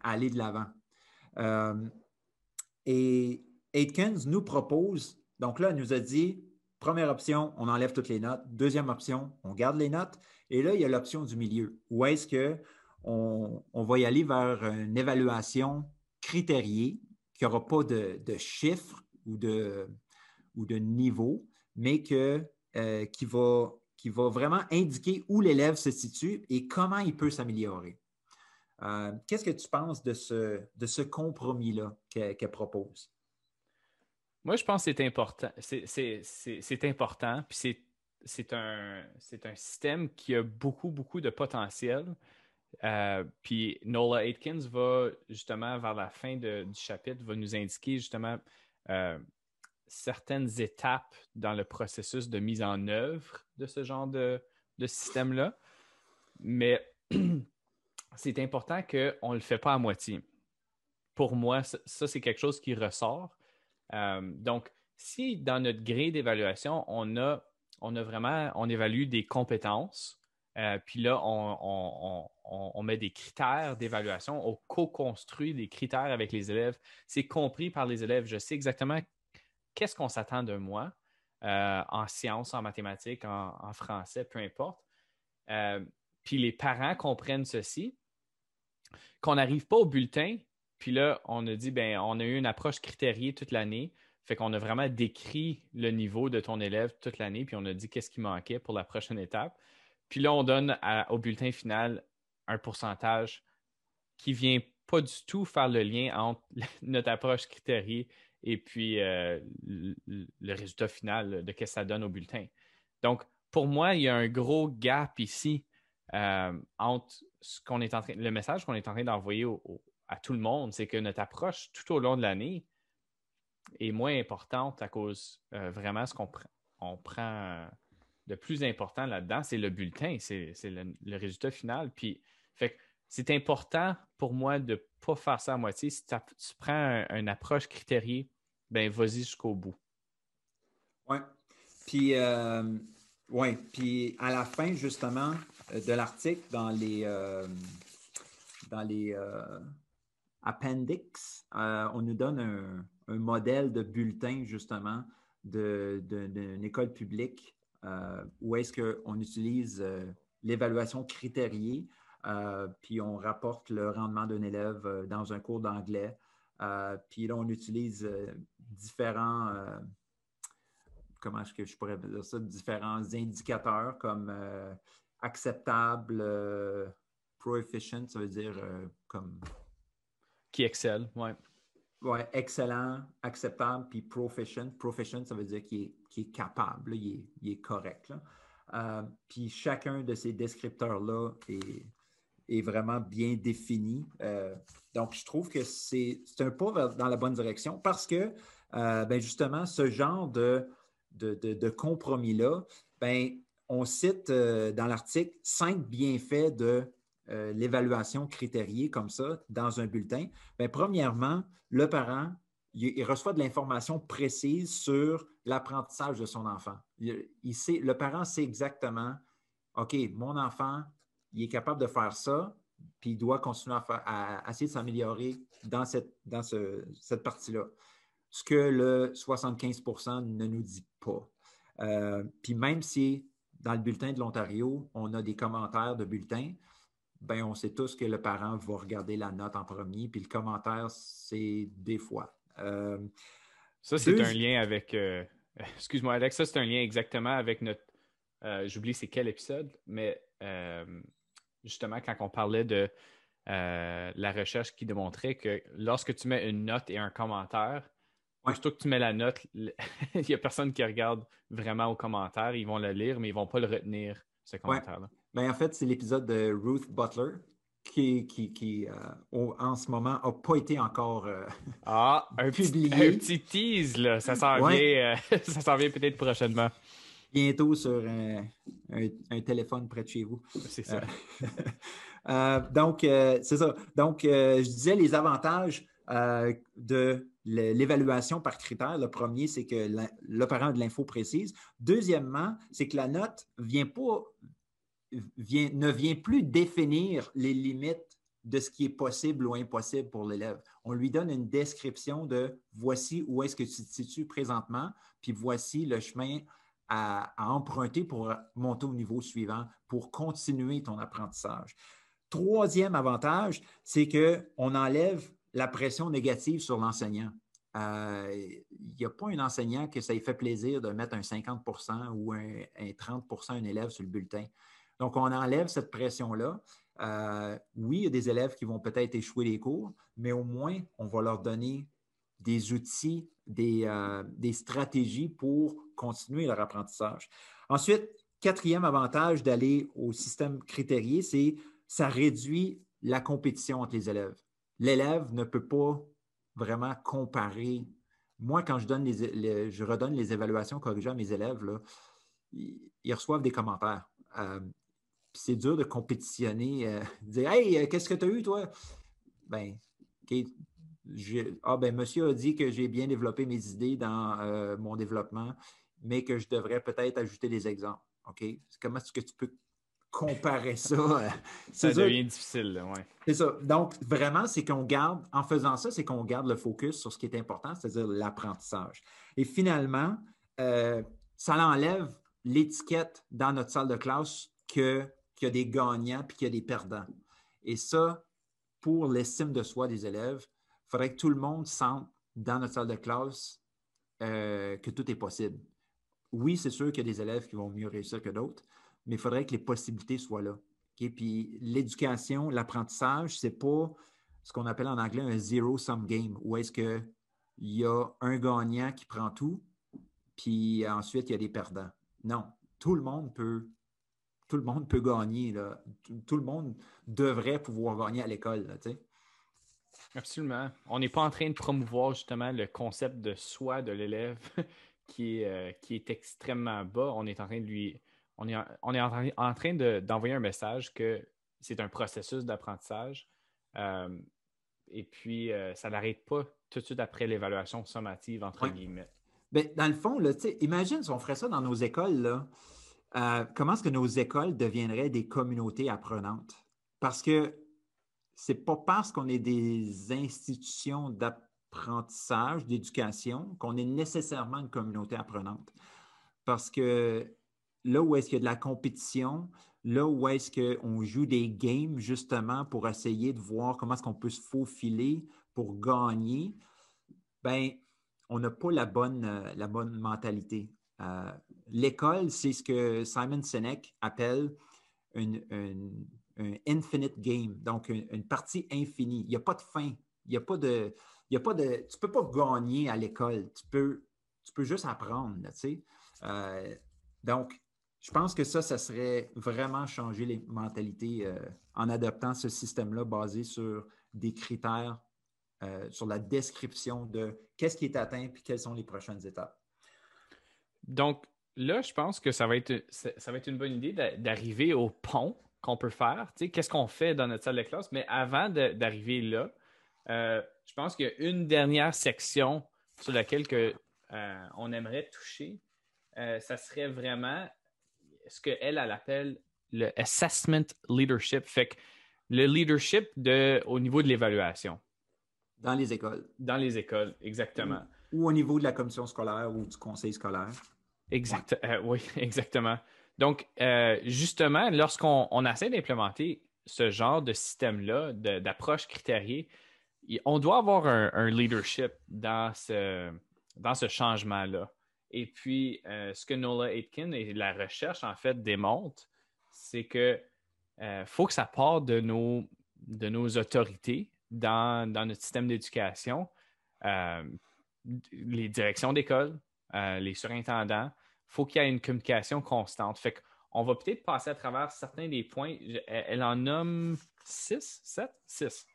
aller de l'avant. Euh, et Atkins nous propose, donc là, elle nous a dit, première option, on enlève toutes les notes. Deuxième option, on garde les notes. Et là, il y a l'option du milieu. Où est-ce qu'on on va y aller vers une évaluation critériée qui n'aura pas de, chiffres ou de, niveau, mais que, euh, qui va qui va vraiment indiquer où l'élève se situe et comment il peut s'améliorer. Euh, qu'est-ce que tu penses de ce, de ce compromis-là qu'elle propose? Moi, je pense que c'est important. C'est important, puis c'est un, un système qui a beaucoup, beaucoup de potentiel. Euh, puis Nola Atkins va justement, vers la fin du chapitre, va nous indiquer justement euh, certaines étapes dans le processus de mise en œuvre de ce genre de, système-là. Mais c'est important qu'on ne le fait pas à moitié. Pour moi, ça, c'est quelque chose qui ressort. Euh, donc, si dans notre grille d'évaluation, on a on a vraiment, on évalue des compétences. Euh, puis là, on, met des critères d'évaluation, on co-construit des critères avec les élèves. C'est compris par les élèves. Je sais exactement qu'est-ce qu'on s'attend de moi euh, en sciences, en mathématiques, en, français, peu importe. Euh, puis les parents comprennent ceci, qu'on n'arrive pas au bulletin, puis là, on a dit, ben, on a eu une approche critériée toute l'année. Fait qu'on a vraiment décrit le niveau de ton élève toute l'année, puis on a dit qu'est-ce qui manquait pour la prochaine étape. Puis là, on donne au bulletin final un pourcentage qui vient pas du tout faire le lien entre notre approche critériée et puis euh, le, résultat final de ce que ça donne au bulletin. Donc, pour moi, il y a un gros gap ici euh, entre ce qu'on est en train, le message qu'on est en train d'envoyer à tout le monde, c'est que notre approche tout au long de l'année, est moins importante à cause euh, vraiment ce qu'on prend. De plus important là-dedans, c'est le bulletin, c'est le, résultat final. Puis, fait c'est important pour moi de ne pas faire ça à moitié. Si tu prends une approche critériée, ben vas-y jusqu'au bout. Oui. Puis, euh, ouais. Puis à la fin, justement, euh, de l'article, dans les, dans les appendix, on nous donne un, un modèle de bulletin, justement, d'une école publique euh, où est-ce qu'on utilise euh, l'évaluation critériée, euh, puis on rapporte le rendement d'un élève dans un cours d'anglais. puis là, on utilise différents, comment est-ce que je pourrais dire ça, différents indicateurs comme acceptable, proficient, ça veut dire comme... Qui excelle, oui. Oui, excellent, acceptable, puis proficient. Proficient, ça veut dire qu'il est, capable, il, est, correct. Euh, puis chacun de ces descripteurs-là est, vraiment bien défini. Euh, donc, je trouve que c'est un pas dans la bonne direction parce que, euh, ben justement, ce genre de, de, compromis-là, ben, on cite dans l'article cinq bienfaits de euh, l'évaluation critériée comme ça dans un bulletin? Bien, premièrement, le parent, il, reçoit de l'information précise sur l'apprentissage de son enfant. Il, sait, le parent sait exactement, OK, mon enfant, il est capable de faire ça, puis il doit continuer à, essayer de s'améliorer dans cette, dans cette partie-là. Ce que le 75% ne nous dit pas. Euh, puis même si dans le bulletin de l'Ontario, on a des commentaires de bulletins, ben, on sait tous que le parent va regarder la note en premier, puis le commentaire, c'est des fois. Euh, ça, c'est un lien avec. Euh, excuse-moi, Alex, ça, c'est un lien exactement avec notre. J'oublie c'est quel épisode, mais justement, quand on parlait de la recherche qui démontrait que lorsque tu mets une note et un commentaire, Plutôt que tu mets la note, il n'y a personne qui regarde vraiment au commentaire. Ils vont le lire, mais ils ne vont pas le retenir, ce commentaire-là. Ben, en fait, c'est l'épisode de Ruth Butler qui, qui, euh, en ce moment n'a pas été encore euh, ah, un publié. Petit, un petit tease, là. Ça s'en vient, euh, vient peut-être prochainement. Bientôt sur un, téléphone près de chez vous. C'est ça. donc, c'est ça. Donc, je disais les avantages de l'évaluation par critère. Le premier, c'est que a de l'info précise. Deuxièmement, c'est que la note ne vient pas ne vient plus définir les limites de ce qui est possible ou impossible pour l'élève. On lui donne une description de voici où est-ce que tu te situes présentement, puis voici le chemin à, emprunter pour monter au niveau suivant, pour continuer ton apprentissage. Troisième avantage, c'est qu'on enlève la pression négative sur l'enseignant. Euh, il n'y a pas un enseignant que ça lui fait plaisir de mettre un 50% ou un, un 30 un élève sur le bulletin. Donc, on enlève cette pression-là. Euh, oui, il y a des élèves qui vont peut-être échouer les cours, mais au moins, on va leur donner des outils, des, euh, stratégies pour continuer leur apprentissage. Ensuite, quatrième avantage d'aller au système critérié, c'est ça réduit la compétition entre les élèves. L'élève ne peut pas vraiment comparer. Moi, quand je, donne les, je redonne les évaluations corrigées à mes élèves, ils, reçoivent des commentaires. Euh, c'est dur de compétitionner, euh, dire Hey, euh, qu'est-ce que tu as eu, toi? Ben, ah, ben, monsieur a dit que j'ai bien développé mes idées dans euh, mon développement. Mais que je devrais peut-être ajouter des exemples. OK? Comment est-ce que tu peux comparer ça? ça devient difficile, oui. C'est ça. Donc, vraiment, c'est qu'on garde, en faisant ça, c'est qu'on garde le focus sur ce qui est important, c'est-à-dire l'apprentissage. Et finalement, euh, ça enlève l'étiquette dans notre salle de classe qu'il y a des gagnants puis qu'il y a des perdants. Et ça, pour l'estime de soi des élèves, il faudrait que tout le monde sente dans notre salle de classe euh, que tout est possible. Oui, c'est sûr qu'il y a des élèves qui vont mieux réussir que d'autres, mais il faudrait que les possibilités soient là. Puis l'éducation, l'apprentissage, ce n'est pas ce qu'on appelle en anglais un zero-sum game, où est-ce qu'il y a un gagnant qui prend tout, puis ensuite il y a des perdants. Non, tout le monde peut, tout le monde peut gagner. Tout, le monde devrait pouvoir gagner à l'école. Absolument. On n'est pas en train de promouvoir justement le concept de soi de l'élève qui, est, euh, qui est extrêmement bas. On est en train de lui. On est en, on est en train, d'envoyer un message que c'est un processus d'apprentissage. Euh, et puis, euh, ça n'arrête pas tout de suite après l'évaluation sommative, entre guillemets. Bien, dans le fond, là, imagine si on ferait ça dans nos écoles. Là, comment est-ce que nos écoles deviendraient des communautés apprenantes? Parce que c'est pas parce qu'on est des institutions d'apprentissage, d'éducation, qu'on est nécessairement une communauté apprenante. Parce que là où est-ce qu'il y a de la compétition, là où est-ce qu'on joue des games justement pour essayer de voir comment est-ce qu'on peut se faufiler pour gagner, ben on n'a pas la bonne, la bonne mentalité. Euh, l'école, c'est ce que Simon Sinek appelle une, un infinite game, donc une, partie infinie. Il n'y a pas de fin. Il n'y a pas de. Il a pas de. Tu ne peux pas gagner à l'école. Tu peux, tu peux juste apprendre. Euh, donc, je pense que ça, ça serait vraiment changer les mentalités euh, en adoptant ce système-là basé sur des critères, euh, sur la description de qu'est-ce qui est atteint et quelles sont les prochaines étapes. Donc, là, je pense que ça va être, ça va être une bonne idée d'arriver au pont qu'on peut faire, qu'est-ce qu'on fait dans notre salle de classe? Mais avant d'arriver là, je pense qu'il y a une dernière section sur laquelle que, euh, on aimerait toucher. Euh, ça serait vraiment ce qu'elle, elle, appelle le assessment leadership. Fait que le leadership de, au niveau de l'évaluation. Dans les écoles. Dans les écoles, exactement. Ou, au niveau de la commission scolaire ou du conseil scolaire. Exact, oui, exactement. Donc, euh, justement, lorsqu'on essaie d'implémenter ce genre de système-là, d'approche critériée, on doit avoir un, leadership dans ce, changement-là. Et puis, euh, ce que Nola Aitken et la recherche, en fait, démontrent, c'est que euh, faut que ça parte de nos, de nos autorités dans, dans notre système d'éducation, les directions d'école, les surintendants, faut qu'il y ait une communication constante. Fait qu'on va peut-être passer à travers certains des points. Elle en nomme six, sept, six.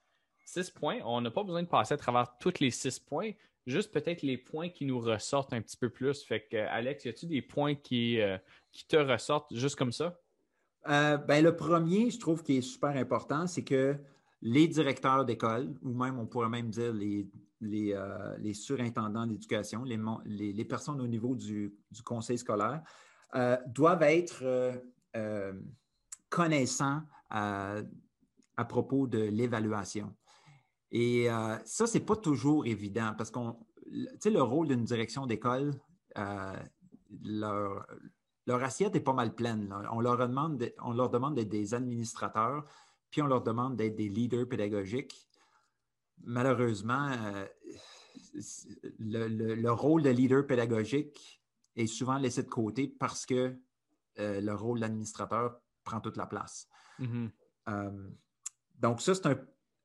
Six points. On n'a pas besoin de passer à travers tous les six points, juste peut-être les points qui nous ressortent un petit peu plus. Fait que, Alex, y a-t-il des points qui, euh, qui te ressortent juste comme ça? Euh, ben, le premier, je trouve qui est super important, c'est que les directeurs d'école, ou même on pourrait même dire les euh, les, surintendants d'éducation, les, personnes au niveau du, conseil scolaire, euh, doivent être euh, connaissants à, propos de l'évaluation. Et ça, ce n'est pas toujours évident parce qu'on, tu le rôle d'une direction d'école, leur, assiette est pas mal pleine. On, leur demande on leur demande d'être des administrateurs, puis on leur demande d'être des leaders pédagogiques malheureusement, euh, le, rôle de leader pédagogique est souvent laissé de côté parce que euh, le rôle d'administrateur prend toute la place. Mm-hmm. Euh, donc, ça, c'est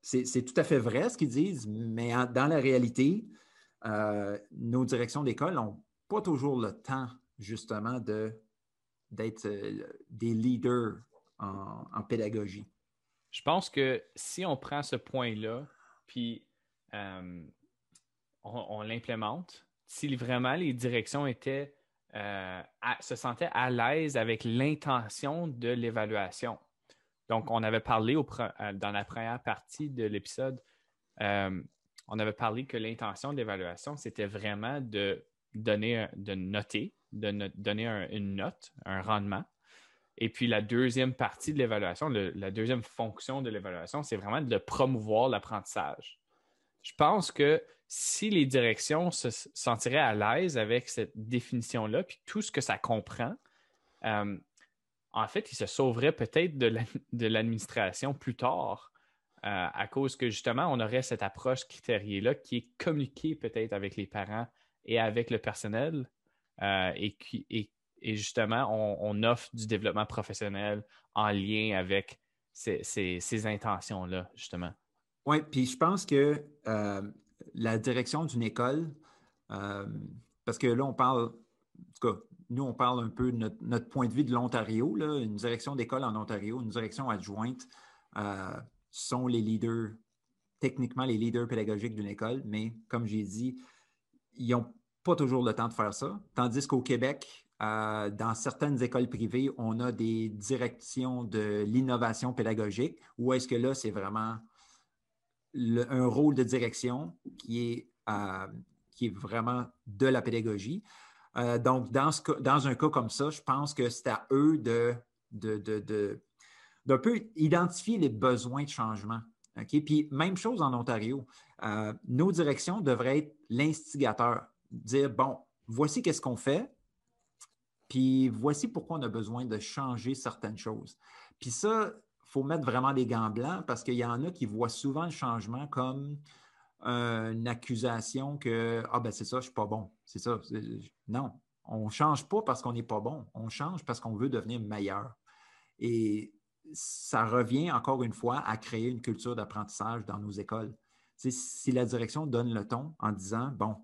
tout à fait vrai ce qu'ils disent, mais dans la réalité, nos directions d'école n'ont pas toujours le temps, justement, d'être des leaders en pédagogie. Je pense que si on prend ce point-là, puis euh, on, l'implémente. Si vraiment les directions étaient, euh, se sentaient à l'aise avec l'intention de l'évaluation. Donc, on avait parlé euh, dans la première partie de l'épisode, on avait parlé que l'intention de l'évaluation, c'était vraiment de donner, de noter de donner une note, un rendement. Et puis la deuxième partie de l'évaluation, la deuxième fonction de l'évaluation, c'est vraiment de promouvoir l'apprentissage. Je pense que si les directions se sentiraient à l'aise avec cette définition-là, puis tout ce que ça comprend, euh, en fait, ils se sauveraient peut-être de l'administration plus tard euh, à cause que justement, on aurait cette approche critériée-là qui est communiquée peut-être avec les parents et avec le personnel euh, et, qui, justement, on, offre du développement professionnel en lien avec ces, intentions-là, justement. Oui, puis je pense que euh, la direction d'une école, parce que là, on parle, en tout cas, nous, on parle un peu de notre, point de vue de l'Ontario, une direction d'école en Ontario, une direction adjointe, euh, sont les leaders, techniquement les leaders pédagogiques d'une école, mais comme j'ai dit, ils n'ont pas toujours le temps de faire ça. Tandis qu'au Québec, euh, dans certaines écoles privées, on a des directions de l'innovation pédagogique, ou est-ce que là, c'est vraiment un rôle de direction qui est, euh, qui est vraiment de la pédagogie. Euh, donc, dans, un cas comme ça, je pense que c'est à eux de, de, d'un peu identifier les besoins de changement. Puis, même chose en Ontario. nos directions devraient être l'instigateur, dire, bon, voici qu'est-ce qu'on fait, puis voici pourquoi on a besoin de changer certaines choses. Puis ça, il faut mettre vraiment des gants blancs parce qu'il y en a qui voient souvent le changement comme une accusation que Ah ben c'est ça, je ne suis pas bon. C'est ça. Non, on ne change pas parce qu'on n'est pas bon. On change parce qu'on veut devenir meilleur. Et ça revient encore une fois à créer une culture d'apprentissage dans nos écoles. si la direction donne le ton en disant Bon,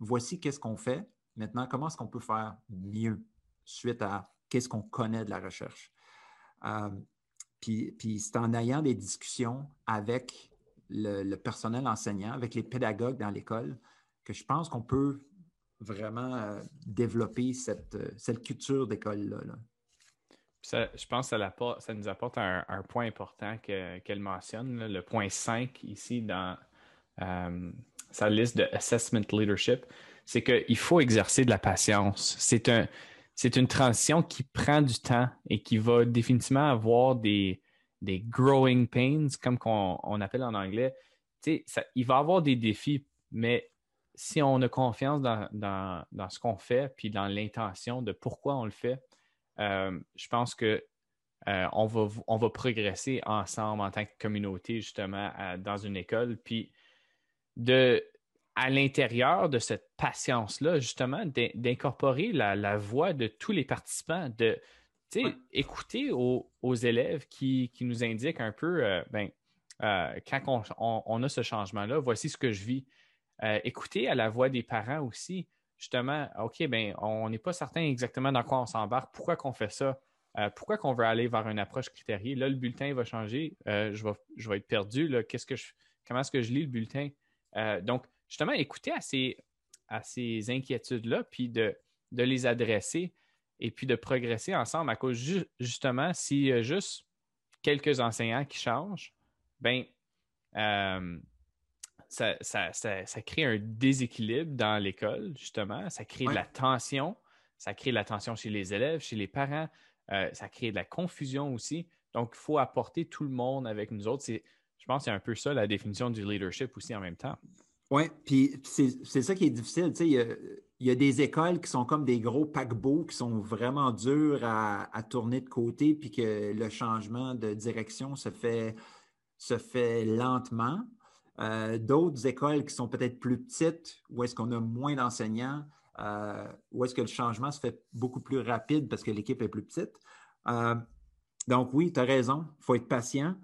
voici qu'est-ce qu'on fait, maintenant, comment est-ce qu'on peut faire mieux? suite à qu'est-ce qu'on connaît de la recherche? Euh, puis, c'est en ayant des discussions avec le, personnel enseignant, avec les pédagogues dans l'école, que je pense qu'on peut vraiment euh, développer cette, euh, cette culture d'école-là. je pense que ça, ça nous apporte un, point important qu'elle mentionne, le point 5 ici dans sa liste de Assessment Leadership, c'est qu'il faut exercer de la patience. C'est un, une transition qui prend du temps et qui va définitivement avoir des, des growing pains, comme on, appelle en anglais. Ça, il va avoir des défis, mais si on a confiance dans, ce qu'on fait, puis dans l'intention de pourquoi on le fait, euh, je pense que euh, on, va, on va progresser ensemble en tant que communauté, justement, dans une école. Puis de, à l'intérieur de cette patience-là, justement, d'incorporer la, voix de tous les participants, de écouter aux, élèves qui, nous indiquent un peu, euh, ben, quand on, a ce changement-là, voici ce que je vis. Euh, écouter à la voix des parents aussi, justement, OK, ben, on n'est pas certain exactement dans quoi on s'embarque, pourquoi qu'on fait ça, pourquoi qu'on veut aller vers une approche critériée. Là, le bulletin va changer, je, vais, je vais être perdu, là, qu'est-ce que je, comment est-ce que je lis le bulletin? donc, justement écouter à ces, à ces inquiétudes-là, puis de, de, les adresser et puis de progresser ensemble à cause justement s'il y a juste quelques enseignants qui changent, ben euh, ça, ça, ça, crée un déséquilibre dans l'école, justement. Ça crée de la tension. Ça crée de la tension chez les élèves, chez les parents. Euh, ça crée de la confusion aussi. Donc, il faut apporter tout le monde avec nous autres. Je pense que c'est un peu ça la définition du leadership aussi en même temps. Oui, puis c'est ça qui est difficile. Il y, a, des écoles qui sont comme des gros paquebots qui sont vraiment durs à, tourner de côté, puis que le changement de direction se fait, se fait lentement. Euh, d'autres écoles qui sont peut-être plus petites, où est-ce qu'on a moins d'enseignants, euh, où est-ce que le changement se fait beaucoup plus rapide parce que l'équipe est plus petite. Euh, donc oui, tu as raison, il faut être patient.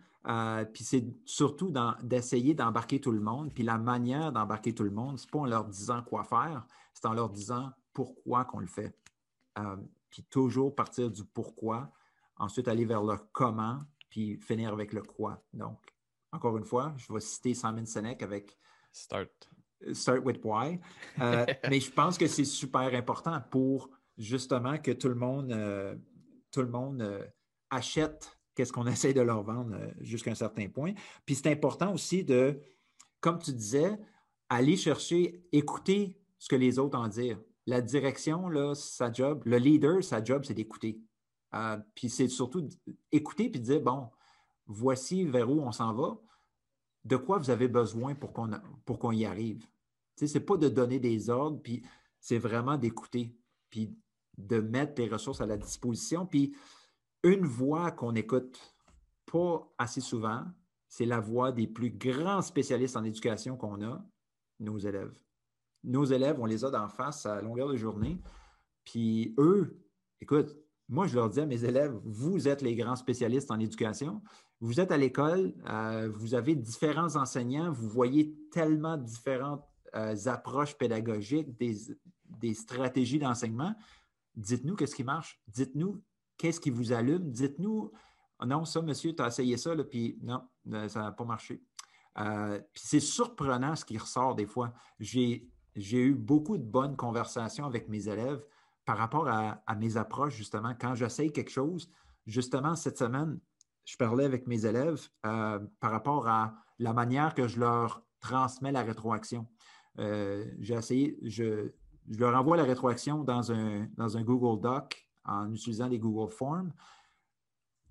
Puis c'est surtout d'essayer d'embarquer tout le monde. Puis la manière d'embarquer tout le monde, ce n'est pas en leur disant quoi faire, c'est en leur disant pourquoi qu'on le fait. Puis toujours partir du pourquoi, ensuite aller vers le comment, puis finir avec le quoi. Donc, encore une fois, je vais citer Simon Sinek avec Start. Start with why. Euh, mais je pense que c'est super important pour justement que tout le monde, tout le monde achète qu'est-ce qu'on essaie de leur vendre euh, jusqu'à un certain point. Puis c'est important aussi de, comme tu disais, aller chercher, écouter ce que les autres en disent. la direction, là, sa job, le leader, sa job, c'est d'écouter. Euh, puis c'est surtout écouter puis dire, bon, voici vers où on s'en va, de quoi vous avez besoin pour qu'on y arrive? Ce n'est pas de donner des ordres, puis c'est vraiment d'écouter, puis de mettre les ressources à la disposition. Puis une voix qu'on n'écoute pas assez souvent, c'est la voix des plus grands spécialistes en éducation qu'on a, nos élèves. Nos élèves, on les a d'en face à longueur de journée. Puis eux, écoute, moi, je leur dis à mes élèves, vous êtes les grands spécialistes en éducation. Vous êtes à l'école, euh, vous avez différents enseignants, vous voyez tellement différentes euh, approches pédagogiques, des, stratégies d'enseignement. Dites-nous qu'est-ce qui marche. Dites-nous qu'est-ce qui vous allume. Dites-nous, non, ça, monsieur, tu as essayé ça, là, puis non, euh, ça n'a pas marché. puis c'est surprenant ce qui ressort des fois. J'ai eu beaucoup de bonnes conversations avec mes élèves par rapport à, mes approches, justement, quand j'essaye quelque chose, justement, cette semaine, je parlais avec mes élèves euh, par rapport à la manière que je leur transmets la rétroaction. Euh, j'ai essayé, je, leur envoie la rétroaction dans un, dans un Google Doc en utilisant des Google Forms,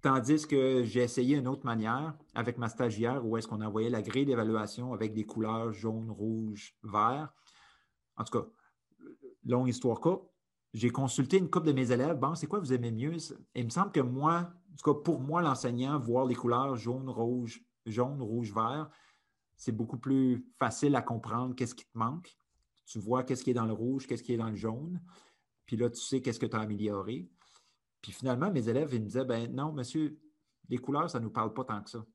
tandis que j'ai essayé une autre manière avec ma stagiaire où est-ce qu'on envoyait la grille d'évaluation avec des couleurs jaune, rouge, vert. En tout cas, longue histoire courte, j'ai consulté une couple de mes élèves. Bon, c'est quoi vous aimez mieux? il me semble que moi, en tout cas pour moi, l'enseignant, voir les couleurs jaune, rouge, jaune, rouge, vert, c'est beaucoup plus facile à comprendre qu'est-ce qui te manque. Tu vois qu'est-ce qui est dans le rouge, qu'est-ce qui est dans le jaune. Puis là, tu sais qu'est-ce que tu as amélioré. Puis finalement, mes élèves, ils me disaient, ben non, monsieur, les couleurs, ça ne nous parle pas tant que ça.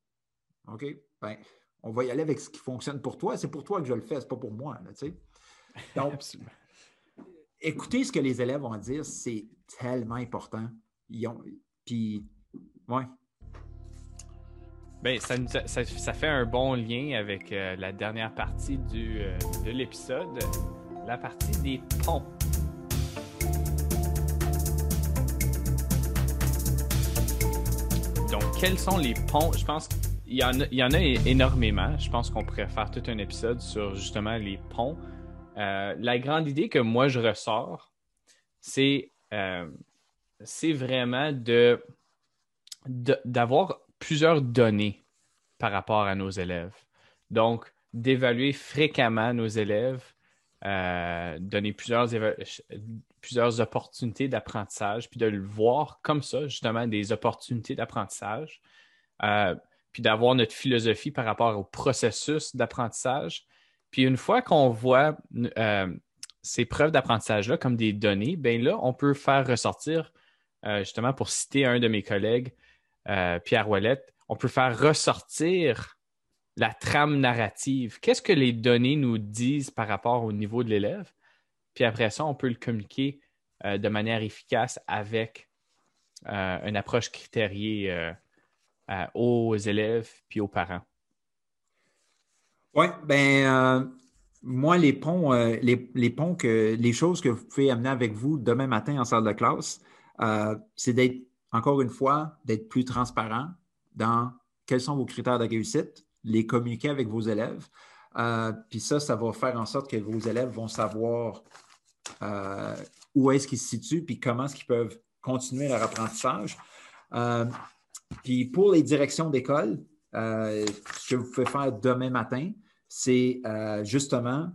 OK? Ben, on va y aller avec ce qui fonctionne pour toi. C'est pour toi que je le fais, ce n'est pas pour moi. tu sais. Donc, écouter ce que les élèves vont dire, c'est tellement important. Ils puis, ouais. Bien, ça, fait un bon lien avec euh, la dernière partie du, euh, de l'épisode, la partie des ponts. Donc, quels sont les ponts? Je pense qu'il y, y en a énormément. Je pense qu'on pourrait faire tout un épisode sur justement les ponts. Euh, la grande idée que moi je ressors, c'est euh, vraiment d'avoir plusieurs données par rapport à nos élèves. Donc, d'évaluer fréquemment nos élèves, euh, donner plusieurs, plusieurs opportunités d'apprentissage, puis de le voir comme ça, justement, des opportunités d'apprentissage, puis d'avoir notre philosophie par rapport au processus d'apprentissage, puis une fois qu'on voit euh, ces preuves d'apprentissage-là comme des données, bien là, on peut faire ressortir, euh, justement pour citer un de mes collègues, euh, Pierre Ouellette, on peut faire ressortir la trame narrative. Qu'est-ce que les données nous disent par rapport au niveau de l'élève? Puis après ça, on peut le communiquer de manière efficace avec une approche critériée aux élèves puis aux parents. Oui, ben euh, moi, les ponts, euh, les, ponts que les choses que vous pouvez amener avec vous demain matin en salle de classe, euh, c'est d'être, encore une fois, d'être plus transparent dans quels sont vos critères de réussite, les communiquer avec vos élèves. Puis ça, ça va faire en sorte que vos élèves vont savoir où est-ce qu'ils se situent, puis comment est-ce qu'ils peuvent continuer leur apprentissage. puis pour les directions d'école, euh, ce que vous pouvez faire demain matin, c'est euh, justement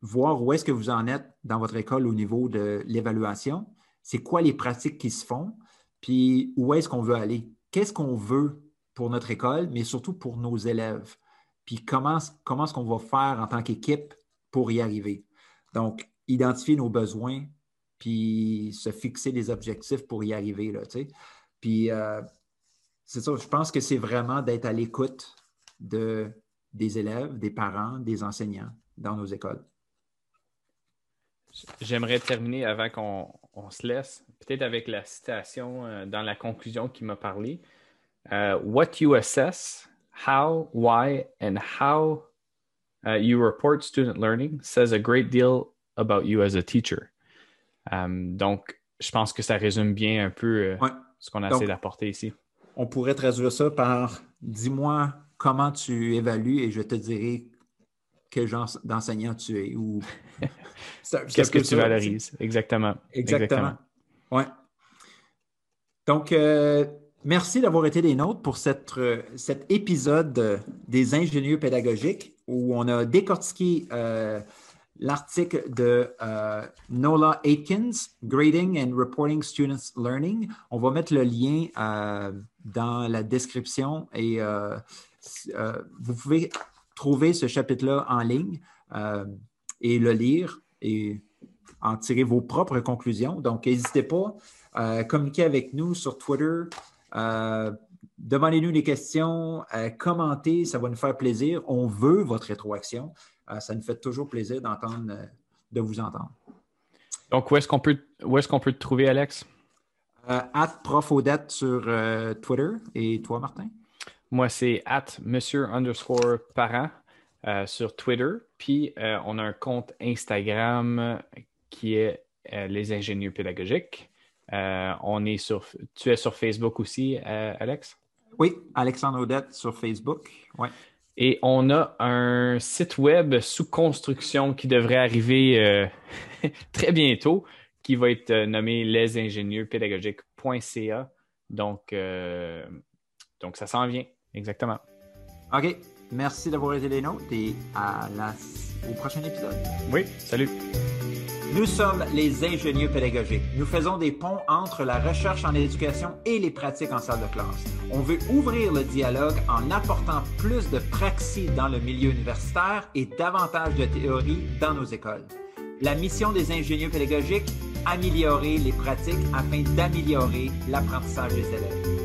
voir où est-ce que vous en êtes dans votre école au niveau de l'évaluation. C'est quoi les pratiques qui se font, puis où est-ce qu'on veut aller? Qu'est-ce qu'on veut pour notre école, mais surtout pour nos élèves? Puis comment, est-ce qu'on va faire en tant qu'équipe pour y arriver? Donc, identifier nos besoins, puis se fixer des objectifs pour y arriver. Là, puis euh, c'est ça, je pense que c'est vraiment d'être à l'écoute de, des élèves, des parents, des enseignants dans nos écoles. J'aimerais terminer avant qu'on se laisse, peut-être avec la citation euh, dans la conclusion qui m'a parlé. Euh, what you assess, how, why, and how uh, you report student learning says a great deal about you as a teacher. Um, donc, je pense que ça résume bien un peu euh, ce qu'on a essayé d'apporter ici on pourrait traduire ça par dis-moi comment tu évalues et je te dirai quel genre d'enseignant tu es ou qu'est-ce que tu valorises? Exactement. Exactement. Ouais. Donc, euh, merci d'avoir été des nôtres pour cette, euh, cet épisode des ingénieurs pédagogiques où on a décortiqué euh, l'article de Nola Aitkins, Grading and Reporting Students Learning. On va mettre le lien dans la description et vous pouvez trouver ce chapitre-là en ligne et le lire et en tirer vos propres conclusions. Donc, n'hésitez pas à communiquer avec nous sur Twitter. Euh, demandez-nous des questions, commentez, ça va nous faire plaisir. On veut votre rétroaction. Euh, ça nous fait toujours plaisir d'entendre, euh, de vous entendre. Donc, où est-ce qu'on peut, où est-ce qu'on peut te trouver, Alex? At profodette sur Twitter. Et toi, Martin? Moi, c'est at monsieur underscore parent. Euh, sur Twitter. Puis euh, on a un compte Instagram qui est euh, Les Ingénieurs Pédagogiques. on est sur, tu es sur Facebook aussi, Alex? Oui, Alexandre Odette sur Facebook. Ouais. Et on a un site web sous construction qui devrait arriver très bientôt, qui va être nommé lesingénieurspédagogiques.ca. Donc, donc ça s'en vient, exactement. OK. Merci d'avoir été les nôtres et à la... au prochain épisode. Oui, salut. Nous sommes les ingénieurs pédagogiques. Nous faisons des ponts entre la recherche en éducation et les pratiques en salle de classe. On veut ouvrir le dialogue en apportant plus de praxis dans le milieu universitaire et davantage de théorie dans nos écoles. La mission des ingénieurs pédagogiques, améliorer les pratiques afin d'améliorer l'apprentissage des élèves.